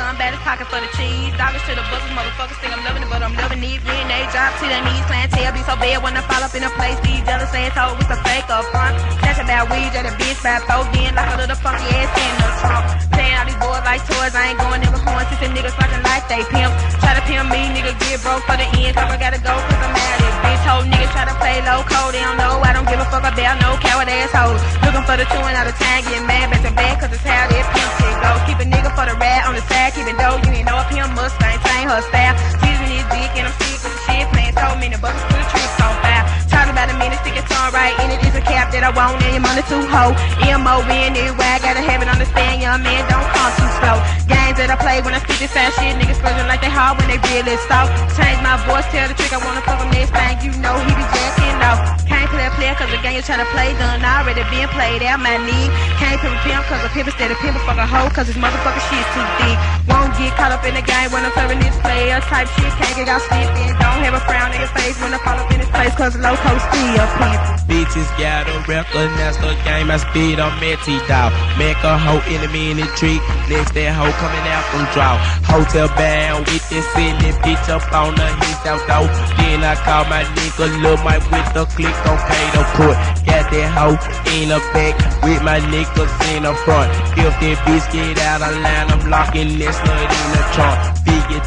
to the end, make a cheese, nitty green, bitch, please, motherfuckers ain't stopping me. Coming on the scene with a Tommy Hill, figure niggas sell, but you got to make me rich. Never get the pussy cause it's off limits. Whole run the game, we are claiming it, other bitch. Gas up your head like I love you, nigga, no loco, never go for the niggas on my dick. Pimp player, baby, layer, nigga, never stank it to the day I die, you ain't mad as your bitch. Niggas pimping hoes, hoes pimping niggas too, it's just a game to get in some bad as pocket for the cheese. Dollars to the buses, motherfuckers think I'm loving it, but I'm loving these. Getting they job to their knees, clientele be so bad when I fall up in a place. These jealous assholes, we some fake up front. Catch about weed, that a bitch by four, then like a little funky ass in the trunk. Playing all these boys like toys, I ain't going never going since the niggas fucking like they pimp. Try to pimp me, nigga get broke for the end, so I gotta go cause I'm out of bitch. Whole niggas try to play low code, they don't know, I don't give a fuck about no coward assholes. Looking for the two and out of time, get mad back to back cause it's how that pimp shit go. Keep a nigga for the rat on the side, keep it dough, you ain't know a pimp must maintain her style. Teasing his dick and I'm sick of the shit, playing so many buckets to the tricks on fire. Talking about a minute, stick your tongue right in it is a cap that I want and your money too hoe. M-O-N, it gotta have it understand, young man, don't come too slow. Games that I play when I speak this fast shit, niggas splurging like they hard when they really soft. Change my voice, tell the trick I wanna fuck him next thing, you know he be jacking off. Can't a player cause the game you tryna play done already been played out my knee. Can't pimp pimp cause a pimp instead of pimp a fucking hoe cause his motherfucking shit's too thick. Won't get caught up in the game when I'm serving this player type shit. Can't get out in. Don't have a frown in your face when I fall up in his place cause loco still pimp. Bitches gotta recognize the game I speed on Metty dog. Make a hoe enemy in the tree. Next that hoe coming out from draw. Hotel bound with this silly bitch up on the his out though. Then I call my nigga Lil Mike with the click on pay the put. Got that hoe in the back with my niggas in the front. If that bitch get out of line, I'm locking this nut in the trunk.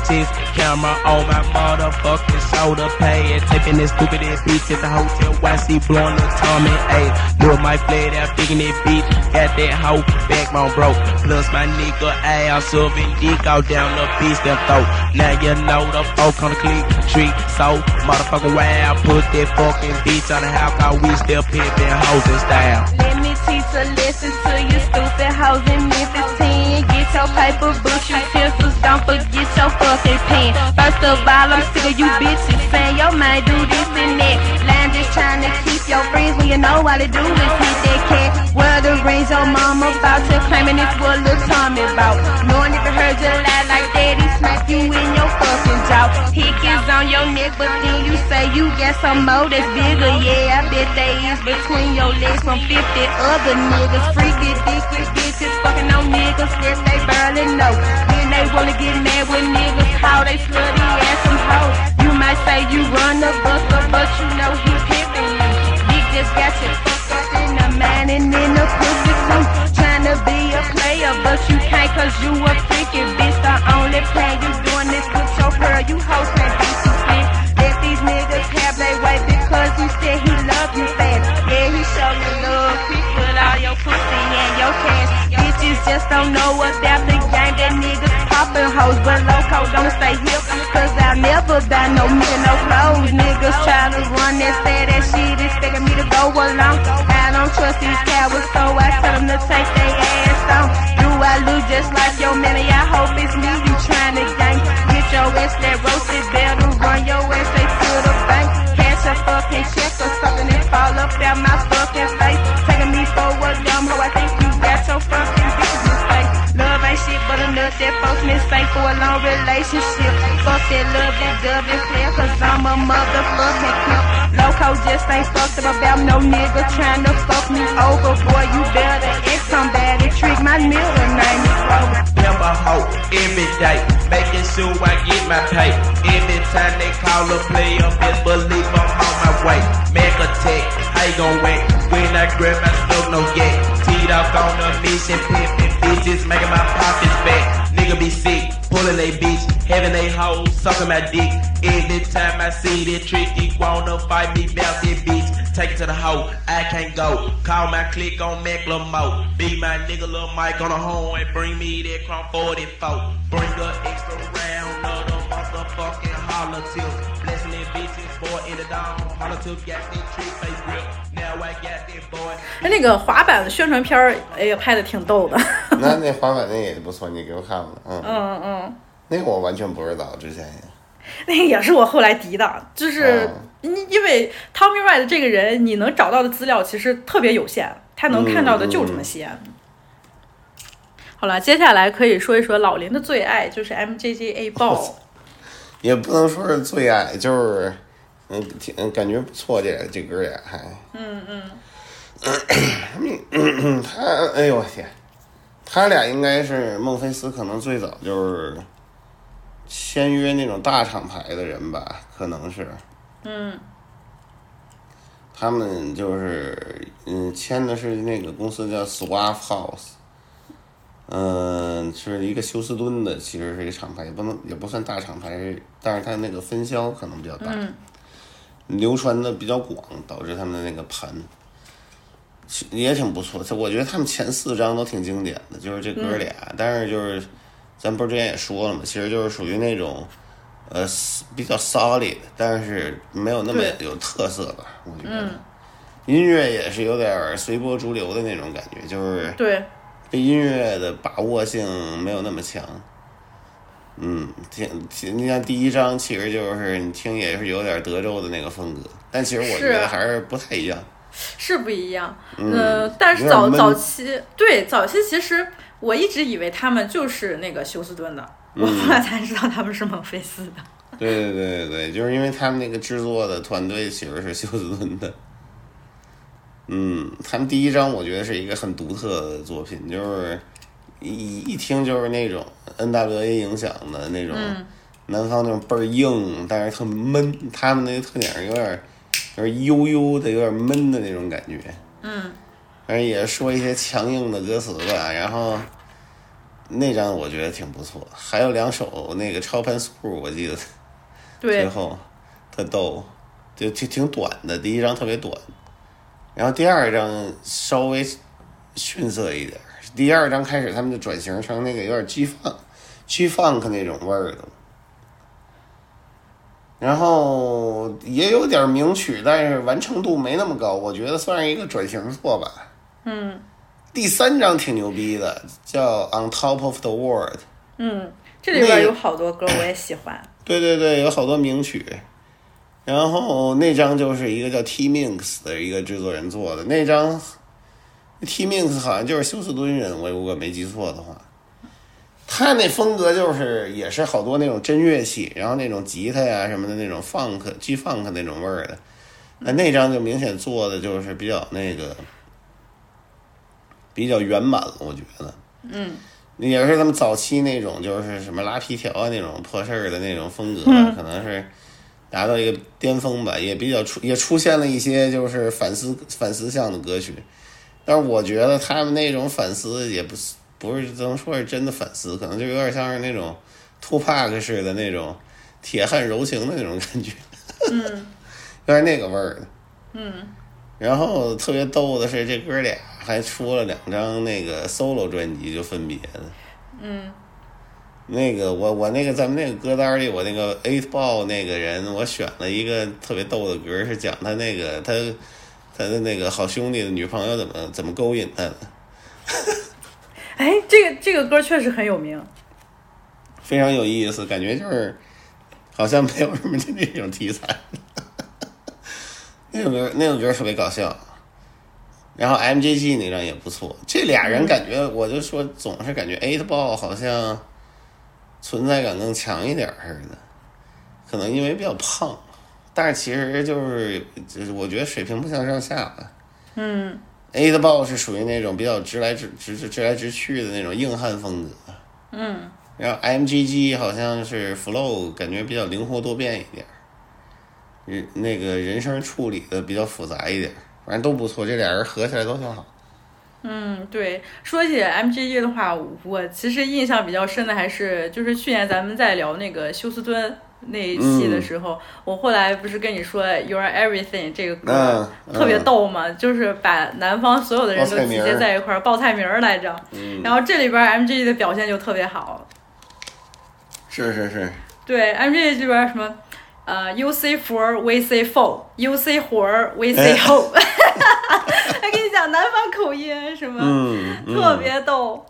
Test camera on my motherfucking shoulder pad. Taping this stupid ass bitch at the hotel she blowing the Tommy A. Lil Mike played out digging that bitch. Got that hoe backbone broke. Plus my nigga ass serving dick out down the bitch them throat. Now you know the folk on the click street so motherfucking wild. Put that fucking bitch on the house cause we still pimpin' hoes in style. Let me teach a lesson to you stupid hoes in Memphis 10. Get your paper, books, your pencils, don't forget your fucking pen. First of all, I'm sick of you bitches saying your mind do this and that. Line just trying to keep your friends when you know all they do is hit that cat. Well, the rings your mama about to claiming it's what Lil Tommy about. If you heard you lie like that, he smack you in your fucking jaw. Hick is on your neck, but then you say you got some more that's bigger. Yeah, I bet they is between your legs from 50 other niggas. Freaky, dicky bitches fucking on niggas. Yes, they barely know. Then they wanna get mad with niggas. How they slutty ass some hoes. You might say you run the buster, but you know he pimping you. Dick just got you fucked up in the mind and in the pussy too. Tryna be a player, but you can't cause you a freaky bitch. The only plan you doing this with your girl. You hoes can't be too slick. Let these niggas have their way because he said he love you fast. Yeah, he showed me love quick with all your pussy and your cash. Bitches just don't know the game. That hoes, but loco don't stay hip. Cause I'll never buy no me no clothes. Niggas try to run that sad ass shit, expecting me to go along. I don't trust these cowards, so I tell them to take their ass on. Do I look just like your man? I hope it's me you tryna gang. Get your ass that roasted, better run your ass straight to the bank. Cash a fucking check or something and fall up out my fucking nut that folks mistake for a long relationship. Fuck that love that dove and flare, cause I'm a motherfucking pimp. Loco just ain't fucked up about no nigga trying to fuck me over. Boy, you better ex somebody. Trick my middle name is. Pimp a hoe every day, making sure I get my pay. Every time they call a player, best believe I'm on my way. A tech, you gon' wait? When I grab my stuff, no yet. Teed off on a mission, pimpin' bitches, making my pockets fat. Nigga be sick, pulling they bitch, having they hoes, sucking my dick. Every time I see that trick, he wanna fight me bout that bitch. Take it to the hoe, I can't go. Call my click on Macklemore. Be my nigga Lil Mike on the horn and bring me that Chrome 44. Bring the extra round of the motherfucking holler tilt. Blessing that bitches, 哎，那个滑板的宣传片儿，哎呀，拍的挺逗的。那那滑板那也不错，你给我看了，嗯，嗯嗯，那个我完全不知道，之前也。那个也是我后来提的，就是嗯因因为 Tommy Wright 这个人，你能找到的资料其实特别有限，他能看到的就这么些。好了，接下来可以说一说老林的最爱，就是 MJGA 爆。也不能说是最爱，就是嗯，挺嗯感觉不错，这这歌也还，嗯嗯，嗯 他哎呦我天，他俩应该是孟菲斯可能最早就是签约那种大厂牌的人吧，可能是。嗯。他们就是嗯签的是那个公司叫 Swaff House。嗯，是一个休斯敦的，其实是一个厂牌，也不能也不算大厂牌，但是它那个分销可能比较大。嗯流传的比较广，导致他们的那个盘也挺不错。我觉得他们前四张都挺经典的，就是这哥俩。但是就是咱不是之前也说了嘛，其实就是属于那种呃比较 solid，但是没有那么有特色吧。我觉得、嗯，音乐也是有点随波逐流的那种感觉，就是对，对音乐的把握性没有那么强。嗯，听听，你像第一章其实就是你听也是有点德州的那个风格，但其实我觉得还是不太一样。是不一样。嗯呃，但是早早期对早期其实我一直以为他们就是那个休斯顿的，我嗯后来才知道他们是孟菲斯的。对对对对对，就是因为他们那个制作的团队其实是休斯顿的。嗯，他们第一章我觉得是一个很独特的作品，就是一一听就是那种 NWA 影响的那种嗯南方那种倍儿硬，但是特闷。他们那个特点是有点就是悠悠的，有点闷的那种感觉。嗯反正也说一些强硬的歌词吧，然后那张我觉得挺不错，还有两首那个超盘 school 我记得最，后特逗，就挺挺短的，第一张特别短，然后第二张稍微逊色一点，第二张开始他们就转型成那个有点 G funk G funk 那种味儿的。然后也有点名曲，但是完成度没那么高，我觉得算是一个转型作吧。嗯第三张挺牛逼的，叫《On Top of the World》。嗯，这里边有好多歌我也喜欢。对对对，有好多名曲。然后那张就是一个叫 T Minx 的一个制作人做的，那张 T Minx 好像就是休斯敦人，我如果没记错的话。他那风格就是也是好多那种真乐器，然后那种吉他呀什么的那种 funk G funk 那种味儿的。那那张就明显做的就是比较那个比较圆满了，我觉得。嗯也是他们早期那种就是什么拉皮条啊那种破事儿的那种风格，嗯可能是达到一个巅峰吧，也比较出也出现了一些就是反思反思向的歌曲，但是我觉得他们那种反思也不是不是怎么说是真的反思，可能就有点像是那种 Tupac 式的那种铁汉柔情的那种感觉，嗯 有点那个味儿的。嗯然后特别逗的是，这哥俩还出了两张那个 solo 专辑，就分别的。嗯那个我我那个咱们那个歌单里，我那个 Eight Ball 那个人，我选了一个特别逗的歌，是讲他那个他他的那个好兄弟的女朋友怎么怎么勾引他的，哎，这个这个歌确实很有名。非常有意思，感觉就是好像没有什么那种题材。那首歌那首歌特别搞笑，然后 MJG 那张也不错，这俩人感觉我就说总是感觉 Eight Ball 好像存在感更强一点儿似的，可能因为比较胖，但是其实就是就是我觉得水平不相上下吧。嗯 A 的 ball 是属于那种比较直来直直直直来直去的那种硬汉风格，嗯然后 MGG 好像是 flow 感觉比较灵活多变一点儿，人那个人声处理的比较复杂一点儿，反正都不错，这俩人合起来都挺好。嗯，对，说起 MGG 的话，我其实印象比较深的还是就是去年咱们在聊那个休斯敦那一期的时候，我后来不是跟你说 You're Everything 这个歌、特别逗嘛，就是把南方所有的人都集结在一块儿报菜名儿来着。嗯，然后这里边 MJG 的表现就特别好，是是是，对 MJG 这边什么呃，You say four, we say four. You say 活儿，we 哎 say ho。还跟你讲南方口音什么，特别逗。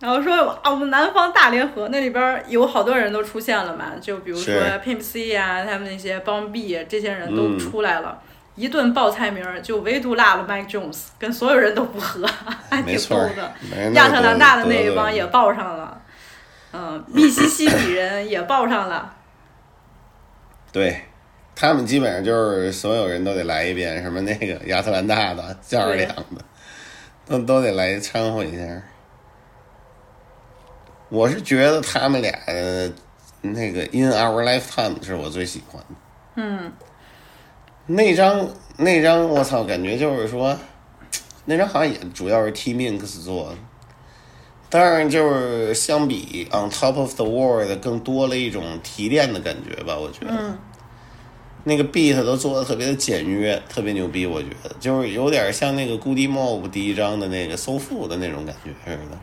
然后说啊，我们南方大联合那里边儿有好多人都出现了嘛，就比如说 Pimp C 啊、他们那些邦 B 这些人都嗯出来了。一顿报菜名儿，就唯独落了 Mike Jones，跟所有人都不合，还挺没错儿逗的。亚特兰大的那一帮也报上了，嗯，密西西比人也报上了，对，他们基本上就是所有人都得来一遍，什么那个亚特兰大的、加尔两的，都都得来掺和一下。我是觉得他们俩呃那个《In Our Lifetime》是我最喜欢的。嗯，那张那张我操，感觉就是说，那张好像也主要是 T Minx 做的，当然就是相比《On Top of the World》更多了一种提炼的感觉吧，我觉得。嗯那个 beat 都做的特别的简约，特别牛逼，我觉得就是有点像那个 Goody Mob 第一张的那个收腹的那种感觉似的。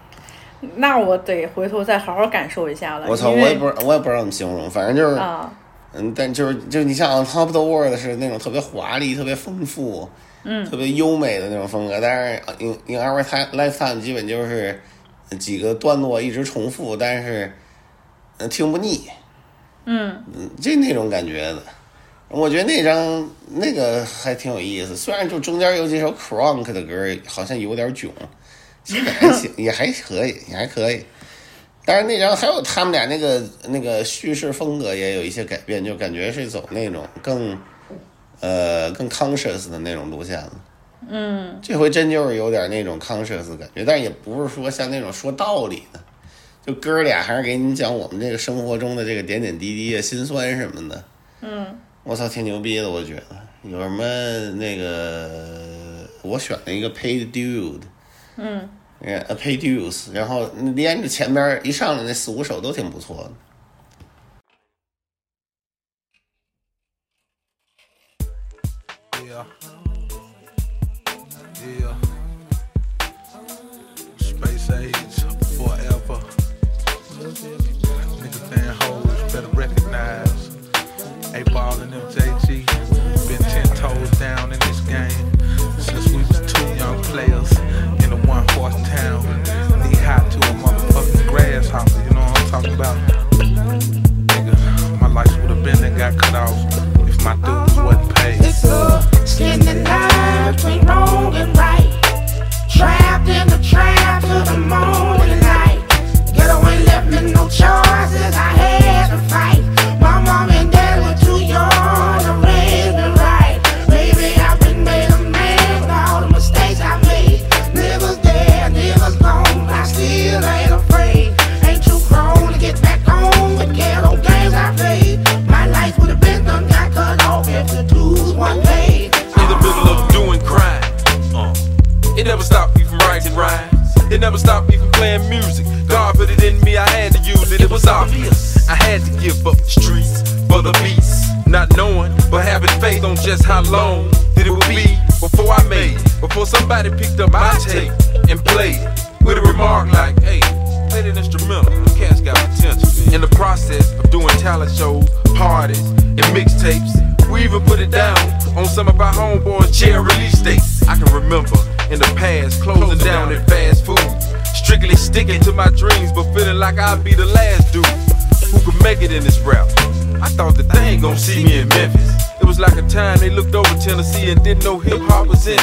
那我得回头再好好感受一下了。我操，我也不知我也不知道怎么形容，反正就是，啊，嗯，但就是就你像 Top of the World 是那种特别华丽、特别丰富、嗯特别优美的那种风格，但是 In In Our Time Lifetime 基本就是几个段落一直重复，但是嗯听不腻，嗯嗯，这那种感觉的。我觉得那张那个还挺有意思，虽然就中间有几首 Crunk 的歌好像有点囧，基本还行，也还可以，也还可以。但是那张还有他们俩那个那个叙事风格也有一些改变，就感觉是走那种更呃更 conscious 的那种路线了。嗯这回真就是有点那种 conscious 的感觉，但也不是说像那种说道理的，就哥俩还是给你讲我们这个生活中的这个点点滴滴啊、心酸什么的。嗯我操，挺牛逼的，我觉得有什么那个，我选了一个 Paid Dude，嗯呃，A Paid Dues，然后连着前边一上来那四五首都挺不错的。It. Was obvious. I had to give up the streets for the beats. Not knowing, but having faith on just how long that it would be before I made it. Before somebody picked up my tape and played it with a remark like, hey, play that instrumental. Them cats got potential. In the process of doing talent shows, parties, and mixtapes, we even put it down on some of our homeboys' chair release dates. I can remember in the past closing down at fast food, strictly sticking to my dreams, but feeling like I'd be the last dude who could make it in this rap. I thought that they ain't gonna see me in Memphis. It was like a time they looked over Tennessee and didn't know hip hop was in.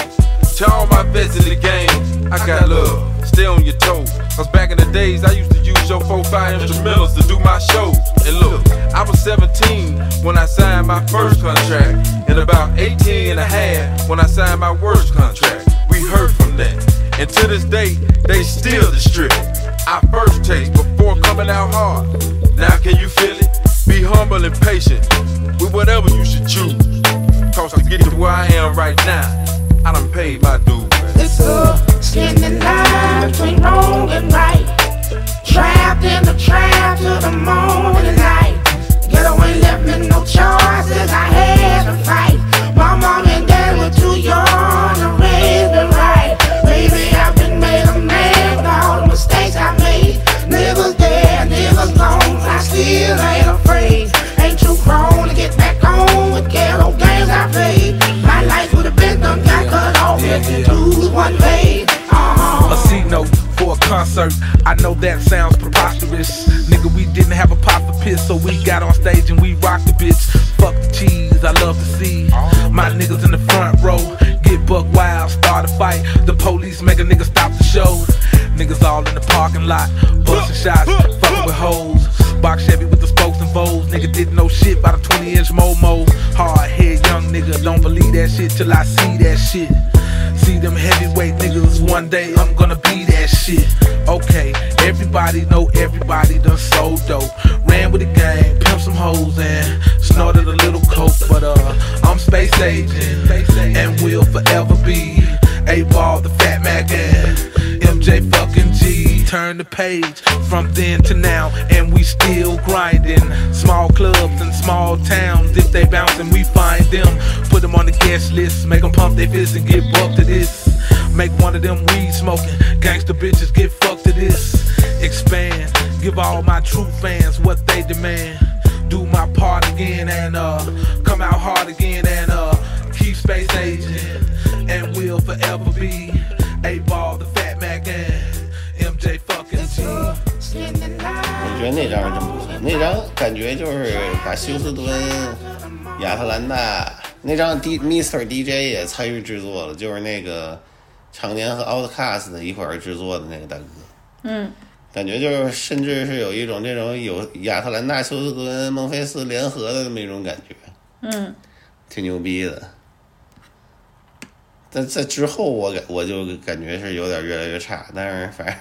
To all my vets in the game, I got love. Stay on your toes. Cause back in the days, I used to use your 4-5 instrumentals to do my shows. And look, I was 17 when I signed my first contract. And about 18 and a half when I signed my worst contract. We heard from. And to this day, they still distribute our first taste before coming out hard. Now can you feel it? Be humble and patient with whatever you should choose. Cause to get to where I am right now, I done paid my dues. It's a skinny line between wrong and right. Trapped in the trap till the morning light. Ghetto ain't left me no choices. I had to fight. My mom and dad were too young that sounds preposterous. Nigga, we didn't have a pot for piss, so we got on stage and we rocked the bitch. Fuck the cheese, I love to see my niggas in the front row get buck wild, start a fight. The police make a nigga stop the show. Niggas all in the parking lot, busting shots, fucking with hoes. Box Chevy with the spokes and foes. Nigga didn't know shit about a 20 inch Momo. Hard head young nigga, don't believe that shit till I see that shit. See them heavyweight niggas one day, I'm gonna be that shit. Okay, everybody know everybody done so dope. Ran with the gang, pimp some hoes and snorted a little coke. But uh, I'm space agent and will forever be a ball, the fat Mac and MJ fucking G. Turn the page from then to now, and we still grinding. Small clubs and small towns, if they bouncing, we find them. Put them on the guest list, make them pump their fists and get bucked to this. Make one of them weed smoking gangster bitches get fucked to this. Expand, give all my true fans what they demand. Do my part again and uh, come out hard again and uh, keep space aging. And we'll forever be a ball, 觉得那张是真不错，那张感觉就是把休斯敦、亚特兰大那张 D Mr DJ 也参与制作了，就是那个常年和 Outcast 一块儿制作的那个大哥，嗯，感觉就是甚至是有一种这种有亚特兰大、休斯敦、孟菲斯联合的那么一种感觉，嗯，挺牛逼的。但在之后我感我就感觉是有点越来越差，但是反正，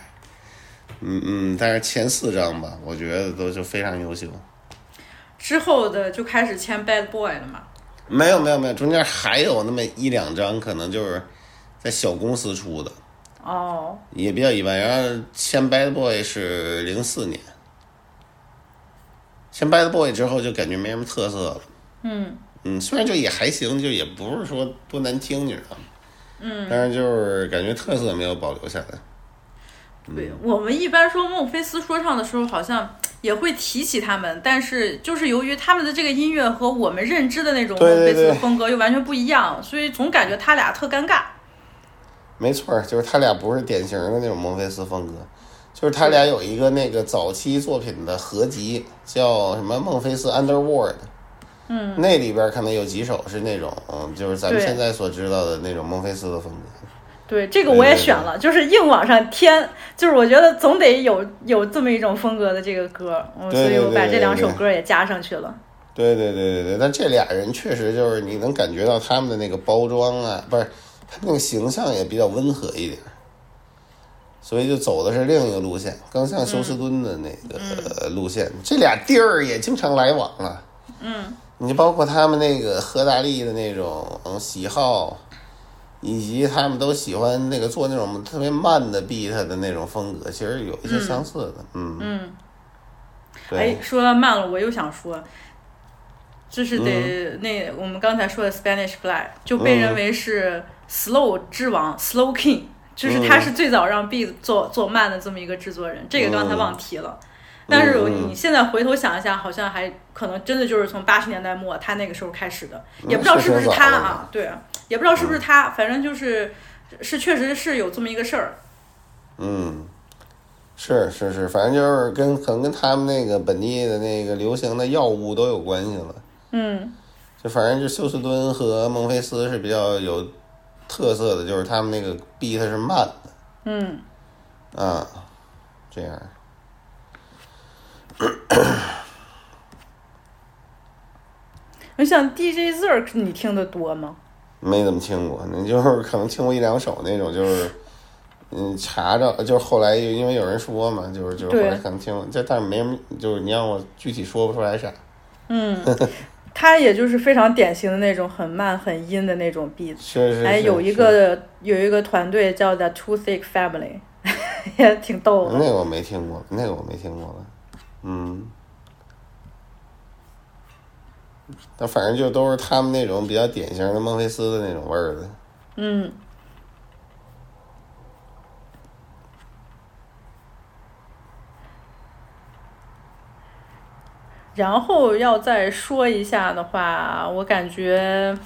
嗯嗯，但是前四张吧，我觉得都就非常优秀。之后的就开始签 Bad Boy 了嘛。没有没有没有，中间还有那么一两张可能就是在小公司出的，哦，也比较一般。然后签 Bad Boy 是零四年，签 Bad Boy 之后就感觉没什么特色了。嗯嗯，虽然就也还行，就也不是说多难听，你知道吗？嗯，但是就是感觉特色没有保留下来。对我们一般说孟菲斯说唱的时候，好像 也会提起他们，但是就是由于他们的这个音乐和我们认知的那种孟菲斯的风格又完全不一样，所以总感觉他俩特尴尬。没错儿，就是他俩不是典型的那种孟菲斯风格，就是他俩有一个那个早期作品的合集，叫什么《孟菲斯 Underworld》。嗯，那里边可能有几首是那种，嗯，就是咱们现在所知道的那种孟菲斯的风格。对，这个我也选了，就是硬往上添，就是我觉得总得有有这么一种风格的这个歌，嗯所以我把这两首歌也加上去了。对对对对对，但这俩人确实就是你能感觉到他们的那个包装啊，不是他们那个形象也比较温和一点，所以就走的是另一个路线，更像休斯敦的那个路线。这俩地儿也经常来往啊，嗯。你就包括他们那个赫大利的那种嗯喜好，以及他们都喜欢那个做那种特别慢的 beat 的那种风格，其实有一些相似的，嗯，嗯，对。哎，说到慢了，我又想说，就是嗯。得、那我们刚才说的 Spanish Fly 就被认为是 slow 之王、slow king，就是他嗯。是最早让 beat 做做慢的这么一个制作人，这个刚才嗯。忘提了。但是嗯你现在回头想一下，好像还可能真的就是从八十年代末他那个时候开始的，嗯也不知道是不是他啊，对，也不知道是不是他，反正就是是确实是有这么一个事儿。嗯，是是是，反正就是跟可能跟他们那个本地的那个流行的药物都有关系了。嗯就反正就休斯敦和孟菲斯是比较有特色的，就是他们那个 beat 是慢的嗯，啊，这样。我想 DJ Zerk 你听的多吗？没怎么听过，你就是可能听过一两首那种，就是嗯查着，就是后来因为有人说嘛，就是就是后来可能听过，这但是没什么，就是你让我具体说不出来啥。嗯，他也就是非常典型的那种很慢很阴的那种 beat，是是是还有一个有一个团队叫 The Too Thick Family，也挺逗的。那个我没听过，那个我没听过了，嗯。但反正就都是他们那种比较典型的孟菲斯的那种味儿的。嗯，然后要再说一下的话，我感觉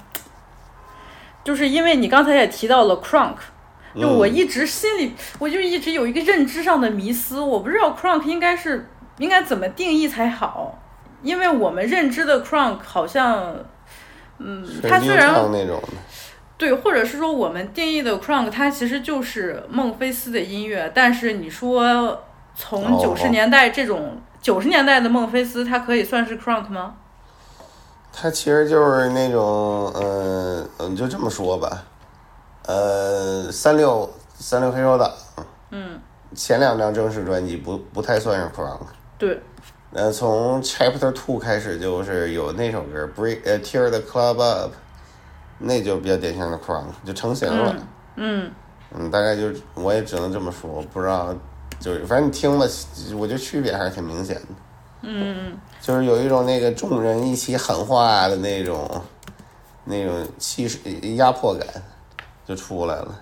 就是因为你刚才也提到了 Crunk，就嗯。我一直心里，我就一直有一个认知上的迷思，我不知道 crunk 应该是应该怎么定义才好，因为我们认知的 crunk 好像，嗯，是它虽然那种，对，或者是说我们定义的 crunk，它其实就是孟菲斯的音乐，但是你说从哦九十年代这种九十年代的孟菲斯，它可以算是 crunk 吗？它其实就是那种，嗯、嗯，就这么说吧，呃，三六三六黑手党。嗯，前两张正式专辑不不太算是 crunk，对，呃，从 Chapter Two 开始就是有那首歌 Break 呃 Tear the Club Up，那就比较典型的 crunk，就成型了。嗯嗯，大概就我也只能这么说，我不知道，就是反正你听吧，我觉得区别还是挺明显的，嗯就是有一种那个众人一起喊话的那种那种气势压迫感就出来了。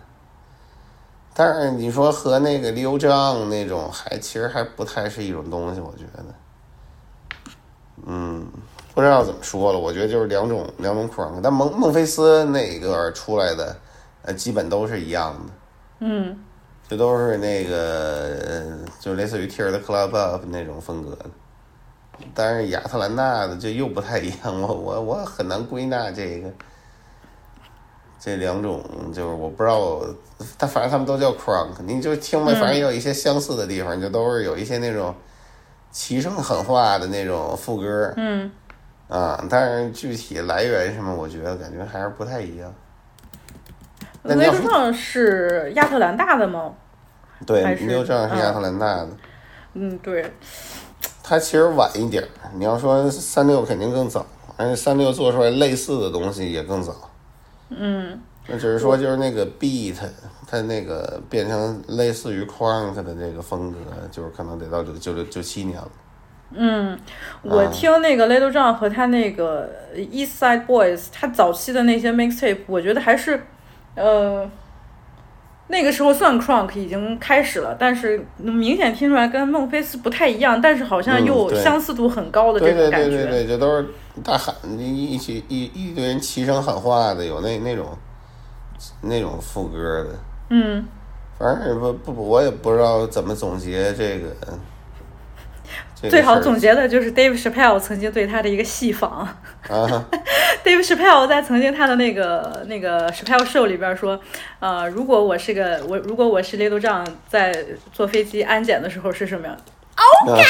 但是你说和那个刘璋那种还其实还不太是一种东西，我觉得，嗯，不知道怎么说了，我觉得就是两种两种 crunk，但孟孟菲斯那个出来的，呃，基本都是一样的。嗯这都是那个，呃就类似于 Tear the Club Up 那种风格的。但是亚特兰大的就又不太一样，我我我很难归纳这个这两种，就是我不知道，他反正他们都叫 crunk，你就听吧，嗯反正也有一些相似的地方，就都是有一些那种齐声狠话的那种副歌嗯，啊，但是具体来源什么，我觉得感觉还是不太一样。那你雷要说德上是亚特兰大的吗？对刘璋是亚嗯特兰大的。嗯，对，它其实晚一点。你要说三六肯定更早，而且三六做出来类似的东西也更早。嗯那只是说就是那个 beat，它那个变成类似于 crunk 的这个风格，就是可能得到九九六九七年了。嗯，我啊听那个 Little John 和他那个 East Side Boys，他早期的那些 mixtape，我觉得还是，呃，那个时候算 crunk 已经开始了，但是明显听出来跟孟菲斯不太一样，但是好像又相似度很高的这对对种感觉。对对对，这都是大喊一一起一一堆人齐声喊话的，有那那种那种副歌的。嗯，反正也不不，我也不知道怎么总结这个。这个最好总结的就是 Dave Chappelle 曾经对他的一个戏仿。啊，Dave Chappelle 在曾经他的那个那个 Chappelle Show 里边说，呃，如果我是个我如果我是 Little John 在坐飞机安检的时候是什么样？OK，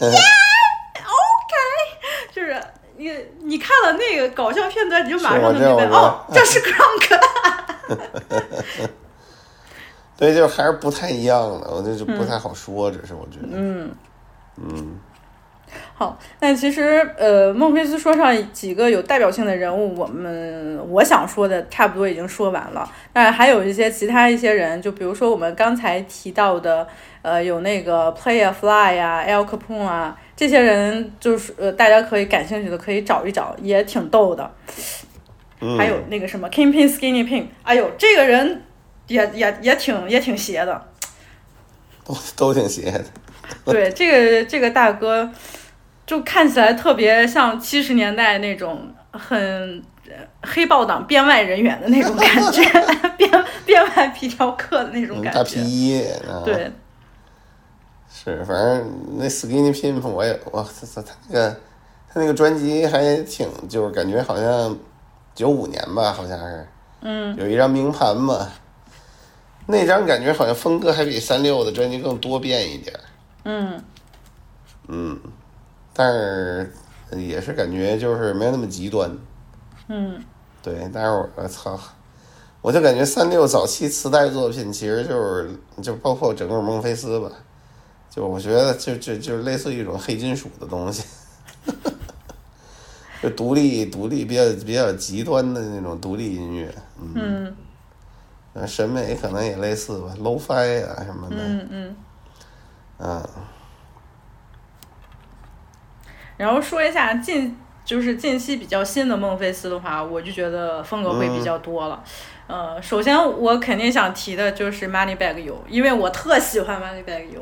嗯 OK，就是你你看了那个搞笑片段，你就马上就明白哦，这是 Crunk。对，就还是不太一样的，我这就不太好说，只是我觉得，嗯，嗯。好，那其实呃，孟菲斯说上几个有代表性的人物，我们我想说的差不多已经说完了，当然还有一些其他一些人，就比如说我们刚才提到的，呃，有那个 Play a Fly 呀、Al Capone 啊，这些人就是呃，大家可以感兴趣的可以找一找，也挺逗的。嗯，还有那个什么 Kingpin Skinny Pin，哎呦，这个人也也也挺也挺邪的。都都挺邪的，对，这个这个大哥，就看起来特别像七十年代那种很呃黑豹党编外人员的那种感觉，编编外皮条客的那种嗯大感觉。皮衣，啊，对，是，反正那 Skinny Pimp 我也我操操他那个他那个专辑还挺，就是感觉好像九五年吧，好像是嗯。有一张名盘嘛，那张感觉好像风格还比三六的专辑更多变一点，嗯。嗯，但是也是感觉就是没有那么极端，嗯。对，但是我我操，我就感觉三六早期磁带作品其实就是就包括整个孟菲斯吧，就我觉得就就就类似于一种黑金属的东西，就独立独立比较比较极端的那种独立音乐，嗯，审美可能也类似吧，low-fi 啊什么的，嗯嗯。嗯然后说一下近就是近期比较新的孟菲斯的话，我就觉得风格会比较多了。呃，首先我肯定想提的就是 Money Bag You，因为我特喜欢 Money Bag You。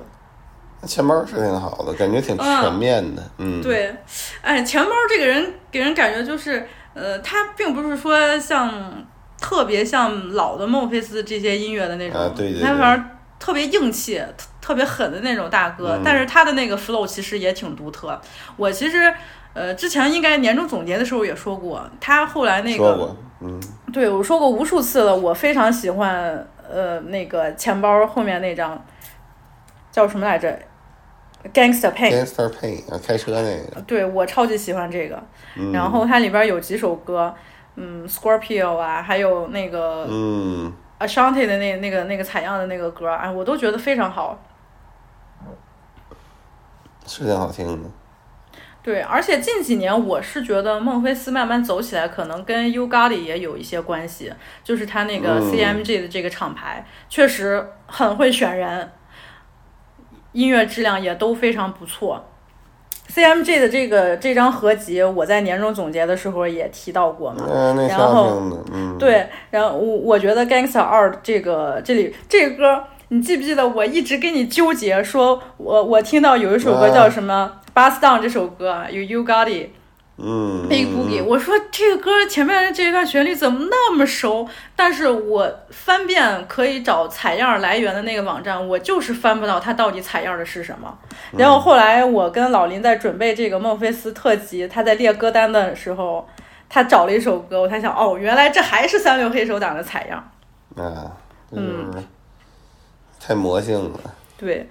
钱包是挺好的，感觉挺全面的，嗯，，对，哎，钱包这个人给人感觉就是，呃，他并不是说像特别像老的孟菲斯这些音乐的那种，啊对对对。他反正特别硬气、特特别狠的那种大哥，嗯。但是他的那个 flow 其实也挺独特。我其实呃之前应该年终总结的时候也说过，他后来那个，嗯，对我说过无数次了，我非常喜欢呃那个钱包后面那张叫什么来着，Gangster Pain。Gangster Pain 啊，开车那个，对我超级喜欢这个，嗯。然后它里边有几首歌，嗯，Scorpio 啊，还有那个嗯，Ashanti 的那那个那个采样的那个歌，哎，我都觉得非常好。是挺好听的。对，而且近几年我是觉得孟菲斯慢慢走起来，可能跟 U Gotti 也有一些关系，就是他那个嗯。CMG 的这个厂牌、确实很会选人，音乐质量也都非常不错。CMG 的这个这张合集，我在年终总结的时候也提到过嘛。嗯，然后，嗯，，对，然后我我觉得《Gangster 二》这个这里这个歌，你记不记得我一直跟你纠结，说我我听到有一首歌叫什么《Bust Down》这首歌，有 You Got It。嗯 Big Boogie，我说这个歌前面这一段旋律怎么那么熟？但是我翻遍可以找采样来源的那个网站，我就是翻不到它到底采样的是什么。然后后来我跟老林在准备这个孟菲斯特辑，他在列歌单的时候，他找了一首歌，我才想哦，原来这还是三六黑手党的采样。啊，嗯太魔性了。对，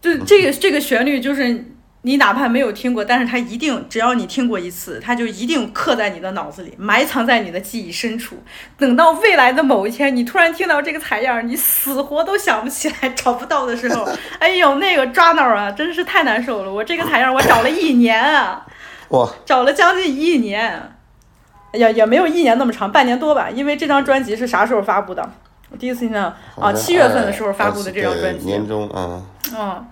就这个这个旋律就是你哪怕没有听过，但是它一定只要你听过一次，它就一定刻在你的脑子里，埋藏在你的记忆深处。等到未来的某一天，你突然听到这个采样，你死活都想不起来，找不到的时候，哎呦，那个抓挠啊，真是太难受了。我这个采样我找了一年啊，哇，找了将近一年，也也没有一年那么长，半年多吧。因为这张专辑是啥时候发布的？我第一次听到啊，七月份的时候发布的这张专辑。年终啊，嗯，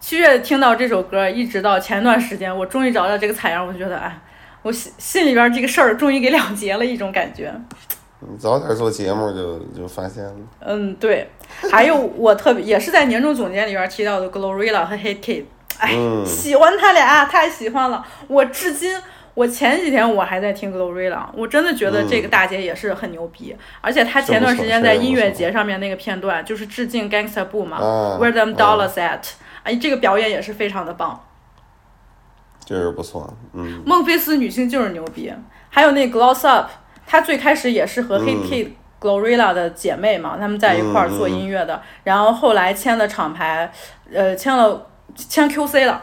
七月听到这首歌，一直到前段时间，我终于找到这个采样，我就觉得，哎，我心心里边这个事儿终于给了结了一种感觉。你早点做节目就就发现了。嗯，对。还有我特别也是在年终总结里边提到的 Glorilla 和 Hate Kid，哎，嗯喜欢他俩，太喜欢了。我至今，我前几天我还在听 Glorilla，我真的觉得这个大姐也是很牛逼。而且她前段时间在音乐节上面那个片段，就是致敬 Gangsta Boo 嘛、啊 w h e r e them 啊 dollars at，哎，这个表演也是非常的棒。就是不错，嗯，孟菲斯女性就是牛逼，还有那 Gloss Up，她最开始也是和 Hit 嗯。Kid、Glorilla 的姐妹嘛，她们在一块儿做音乐的，然后后来签了厂牌，呃，签了签 QC 了，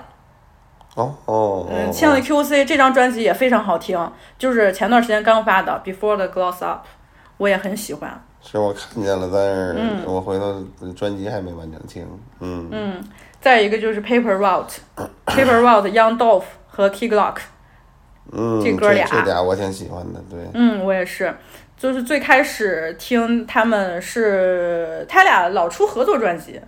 哦哦，嗯，哦。签了 QC，这张专辑也非常好听，就是前段时间刚发的 Before the Gloss Up，我也很喜欢。是我看见了，但是嗯我回头专辑还没完整听，嗯嗯，再一个就是 Paper Route，Paper Route Young Dolph 和 Key Glock。嗯，这哥俩这俩我挺喜欢的，对，嗯，我也是，就是最开始听他们是他俩老出合作专辑，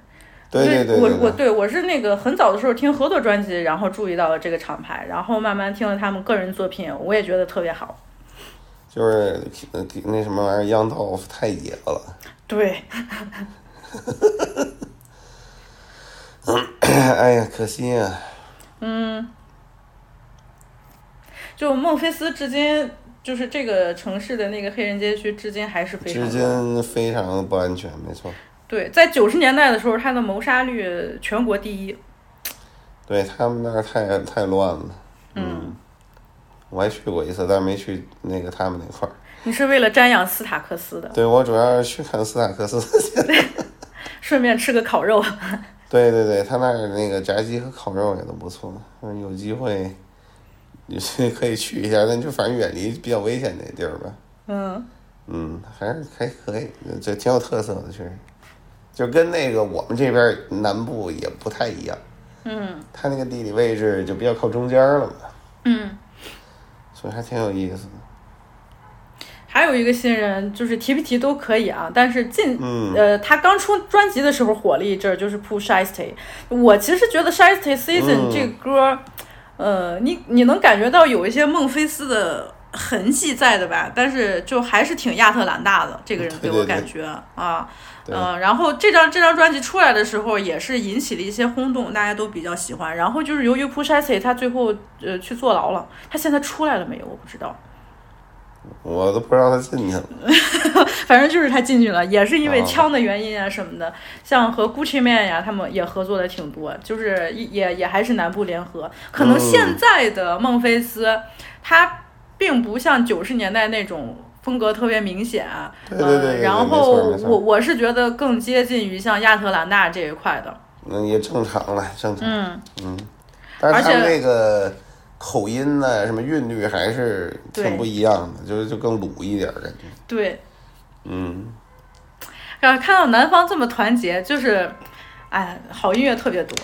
对对对我对我对我是那个很早的时候听合作专辑，然后注意到了这个厂牌，然后慢慢听了他们个人作品，我也觉得特别好。就是呃那什么玩意儿，杨豆腐太野了，对，哎呀，可惜呀、嗯，就孟菲斯至今就是这个城市的那个黑人街区，至今还是非常至今非常不安全，没错。对，在九十年代的时候，它的谋杀率全国第一。对他们那儿太太乱了，嗯，我还去过一次，但是没去那个他们那块儿。你是为了瞻仰斯塔克斯的，对我主要是去看斯塔克斯。顺便吃个烤肉。对对对，他那儿那个炸鸡和烤肉也都不错，嗯，有机会你是可以去一下，但就反正远离比较危险那地儿吧。嗯嗯，还是还可以，这挺有特色的，确实。就跟那个我们这边南部也不太一样，嗯它那个地理位置就比较靠中间儿了嘛，嗯。所以还挺有意思的。还有一个新人，就是提不提都可以啊。但是近、嗯呃，他刚出专辑的时候火了一阵儿，就是 Pooh Shiesty。我其实觉得 Shiesty Season 嗯这歌，呃，你你能感觉到有一些孟菲斯的痕迹在的吧？但是就还是挺亚特兰大的这个人给我感觉啊。对嗯，然后这张这张专辑出来的时候，也是引起了一些轰动，大家都比较喜欢。然后就是由于 Shiesty 他最后呃去坐牢了，他现在出来了没有？我不知道。我都不知道他进去了。反正就是他进去了，也是因为哦枪的原因啊什么的。像和 Gucci Man 呀，他们也合作的挺多，就是也也还是南部联合。可能嗯现在的孟菲斯，他并不像九十年代那种。风格特别明显，对对对对呃，然后我我是觉得更接近于像亚特兰大这一块的，那也正常了，正常。嗯，嗯，但是他们而且那个口音呢，什么韵律还是挺不一样的，就是就更鲁一点儿感觉。对，嗯，然后看到南方这么团结，就是，哎，好音乐特别多。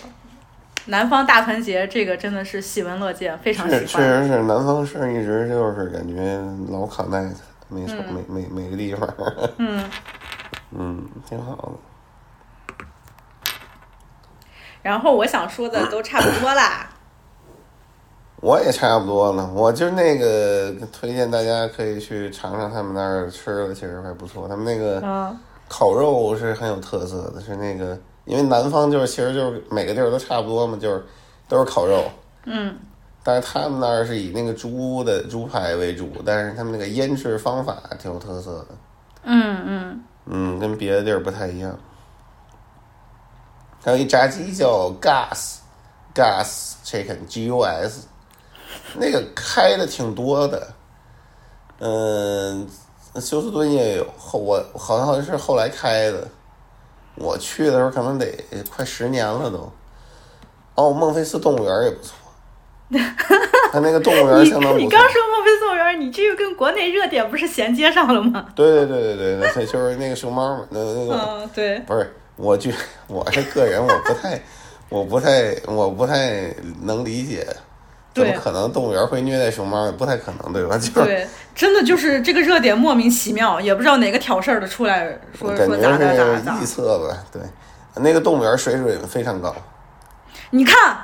南方大团结，这个真的是喜闻乐见，非常喜欢确。实是南方是一直就是感觉老卡耐的，没错，嗯每每每个地方。嗯，嗯，挺好的。然后我想说的都差不多啦。我也差不多了，我就那个推荐大家可以去尝尝他们那儿吃的，其实还不错。他们那个嗯烤肉是很有特色的，是那个因为南方就是其实就是每个地儿都差不多嘛，就是都是烤肉，嗯但是他们那儿是以那个猪的猪排为主，但是他们那个腌制方法挺有特色的，嗯嗯嗯，跟别的地儿不太一样。还有一炸鸡叫 Gas Gas Chicken G U S，那个开的挺多的，嗯，休斯顿也有，后我好像是后来开的，我去的时候可能得快十年了都。哦，孟菲斯动物园也不错，它那个动物园你相当不错。你刚说孟非动物园，你这个跟国内热点不是衔接上了吗？对对对对对，那就是那个熊猫嘛，那那个、嗯，对，不是，我觉我这个人我不太，我不太，我不太能理解，怎么对可能动物园会虐待熊猫？也不太可能，对吧？就是对，真的就是这个热点莫名其妙，也不知道哪个挑事儿的出来说感说咋咋咋觉咋是臆。测吧，对，那个动物园水准非常高，你看，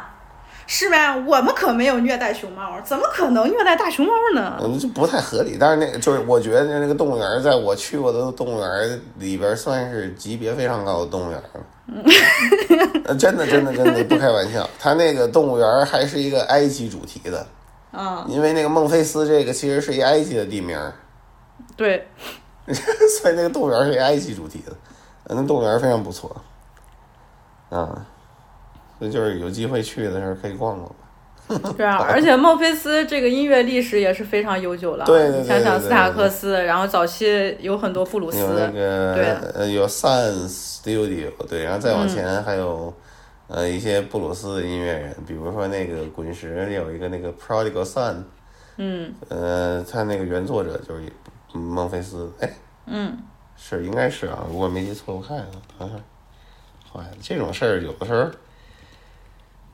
是呗？我们可没有虐待熊猫，怎么可能虐待大熊猫呢？嗯，就不太合理。但是那个就是我觉得那个动物园，在我去过的动物园里边，算是级别非常高的动物园了。呃真的，真的，真的不开玩笑。它那个动物园还是一个埃及主题的，啊，因为那个孟菲斯这个其实是一埃及的地名，对，所以那个动物园是一埃及主题的。呃那动物园非常不错，啊，所以就是有机会去的时候可以逛逛吧。对啊，而且孟菲斯这个音乐历史也是非常悠久了。对对对你想想斯塔克斯，然后早期有很多布鲁斯，有那个对呃有 Sun Studio 对，然后再往嗯前还有、呃一些布鲁斯的音乐人，比如说那个滚石有一个那个 Prodigal Son，嗯。呃，他那个原作者就是嗯孟菲斯，哎，嗯，是应该是啊，如果没记错，我看一下，等一下，坏了，这种事儿有的时候，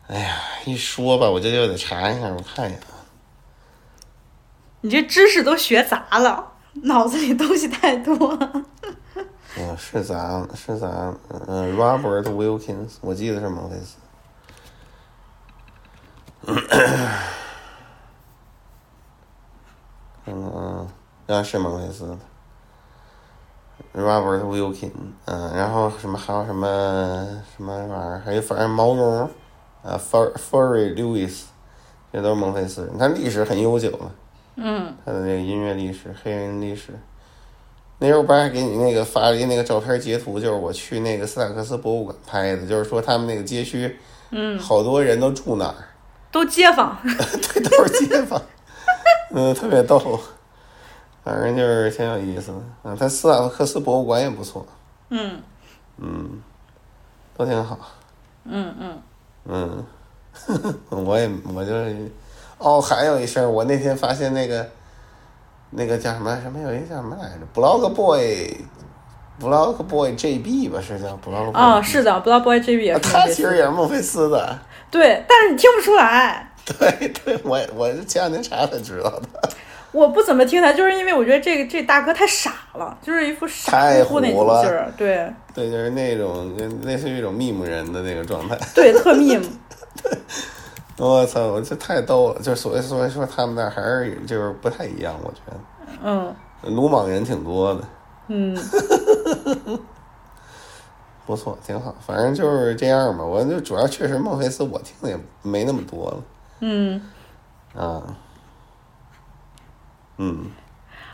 哎呀，一说吧，我就又得查一下，我看一下啊。你这知识都学杂了，脑子里东西太多。嗯，是咱是咱，嗯、r o b e r t Wilkins，我记得是孟菲斯。嗯，啊是孟菲斯的，Robert Wilkins，嗯，然后什么还有什么什么玩意儿，还有反正毛绒，啊，Fur Furry Lewis，这都是孟菲斯人，他历史很悠久了。嗯。他的那个音乐历史、黑人历史。那时候我不是还给你那个发了一那个照片截图，就是我去那个斯塔克斯博物馆拍的，就是说他们那个街区，嗯，好多人都住那儿，都街坊。对，都是街坊，嗯，特别逗，反正就是挺有意思的。嗯，他斯塔克斯博物馆也不错，嗯。嗯，都挺好，嗯嗯嗯，我也我就是，哦，还有一事儿，我那天发现那个那个叫什么什么有一个叫什么来着，Blog Boy。Blog Boy JB 吧，是叫 Blog Boy。哦，是的，Blood Boy JB 也是他。其实也是孟菲斯的。对，但是你听不出来。对对，我我是前两天查才知道的。我不怎么听他，就是因为我觉得这个这大哥太傻了，就是一副傻太乎乎那种劲儿。对对，就是那种类似于一种 meme 人的那个状态。对，特 meme。我操，我这太逗了！就所以所以说他们那儿还是就是不太一样，我觉得嗯鲁莽人挺多的，嗯 不错，挺好。反正就是这样吧。我就主要确实孟菲斯我听的也没那么多了嗯。啊。嗯，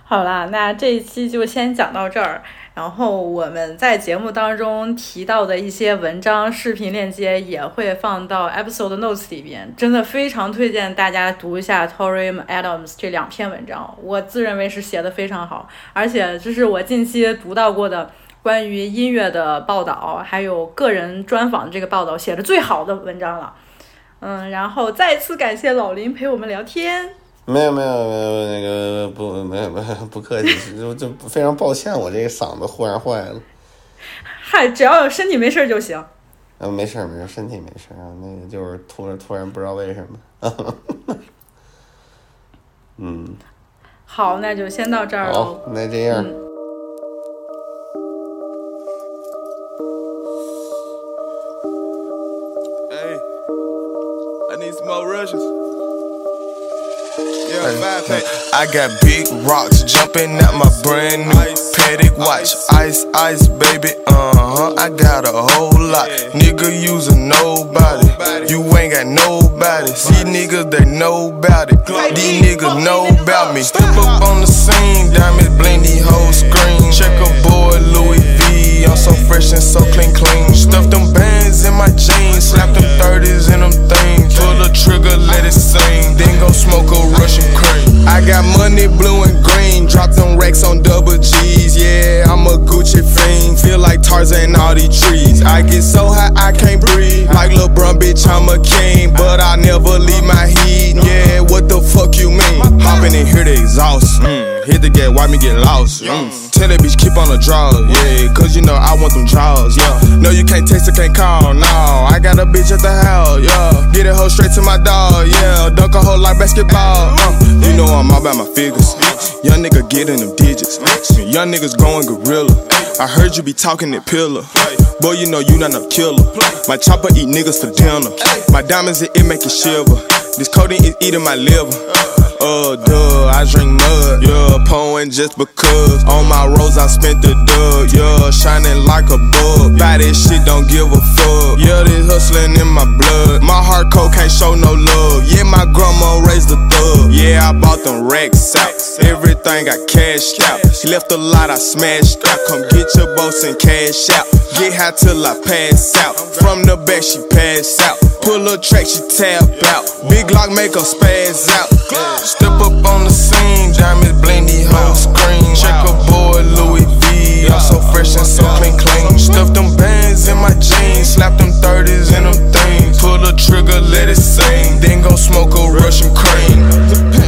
好啦，那这一期就先讲到这儿。然后我们在节目当中提到的一些文章、视频链接也会放到 episode notes 里边，真的非常推荐大家读一下 Tori Adams 这两篇文章，我自认为是写的非常好，而且这是我近期读到过的关于音乐的报道，还有个人专访这个报道写的最好的文章了。嗯，然后再次感谢老林陪我们聊天。没有没有没有那个不没有没有不客气，就就非常抱歉，我这个嗓子忽然坏了。嗨，只要身体没事就行。嗯，没事儿没事儿，身体没事儿啊，那个就是突然突然不知道为什么。嗯，好，那就先到这儿好喽。，那这样。I got big rocks jumping at my brand new Patek watch. Ice, ice, baby. Uh huh. I got a whole lot. Nigga, use a nobody. You ain't got nobody. See niggas, they know about it. These niggas know about me. Step up on the scene, diamonds bling these whole screen. Check a boy, Louis I'm so fresh and so clean, clean. Stuff them bands in my jeans. Slap them 30s in them things. Pull the trigger, let it sing. Then go smoke a Russian cream. I got money blue and green. Drop them racks on double G's. Yeah, I'm a Gucci fiend. Feel like Tarzan all these trees. I get so high I can't breathe. Like LeBron, bitch, I'm a king. But I never leave my heat. Yeah, what the fuck you mean? Hopping in here, the exhaust. Mm. Hit the gate, why me get lost? Mm. Tell that bitch keep on the draw, yeah. Cause you know I want them draws, yeah. No, you can't text or can't call, no. I got a bitch at the house, yeah. Get a hoe straight to my dog, yeah. Dunk a hoe like basketball, uh. You know I'm all about my figures. Young nigga getting them digits. Young niggas going gorilla. I heard you be talking that pillar. Boy, you know you not no killer. My chopper eat niggas for dinner. My diamonds, it, it make it shiver. This codeine is eating my liver. Uh, duh, I drink mud, yeah, pouring just because. On my rose, I spent the dub, yeah, shining like a bug. Buy this shit, don't give a fuck. Yeah, this hustling in my blood. My heart cold can't show no love. Yeah, my grandma raised the thug. Yeah, I bought them racks out. Everything got cashed out. She left a lot, I smashed out. Come get your boss and cash out. Get high till I pass out. From the back, she pass out. Pull a track, she tap out. Big lock make her spaz out. Step up on the scene, diamonds bling these whole screen. Check a boy, Louis V. I'm so fresh and so clean, clean. Stuff them bands in my jeans, slap them 30s in them things. Pull the trigger, let it sing. Then go smoke a Russian cream.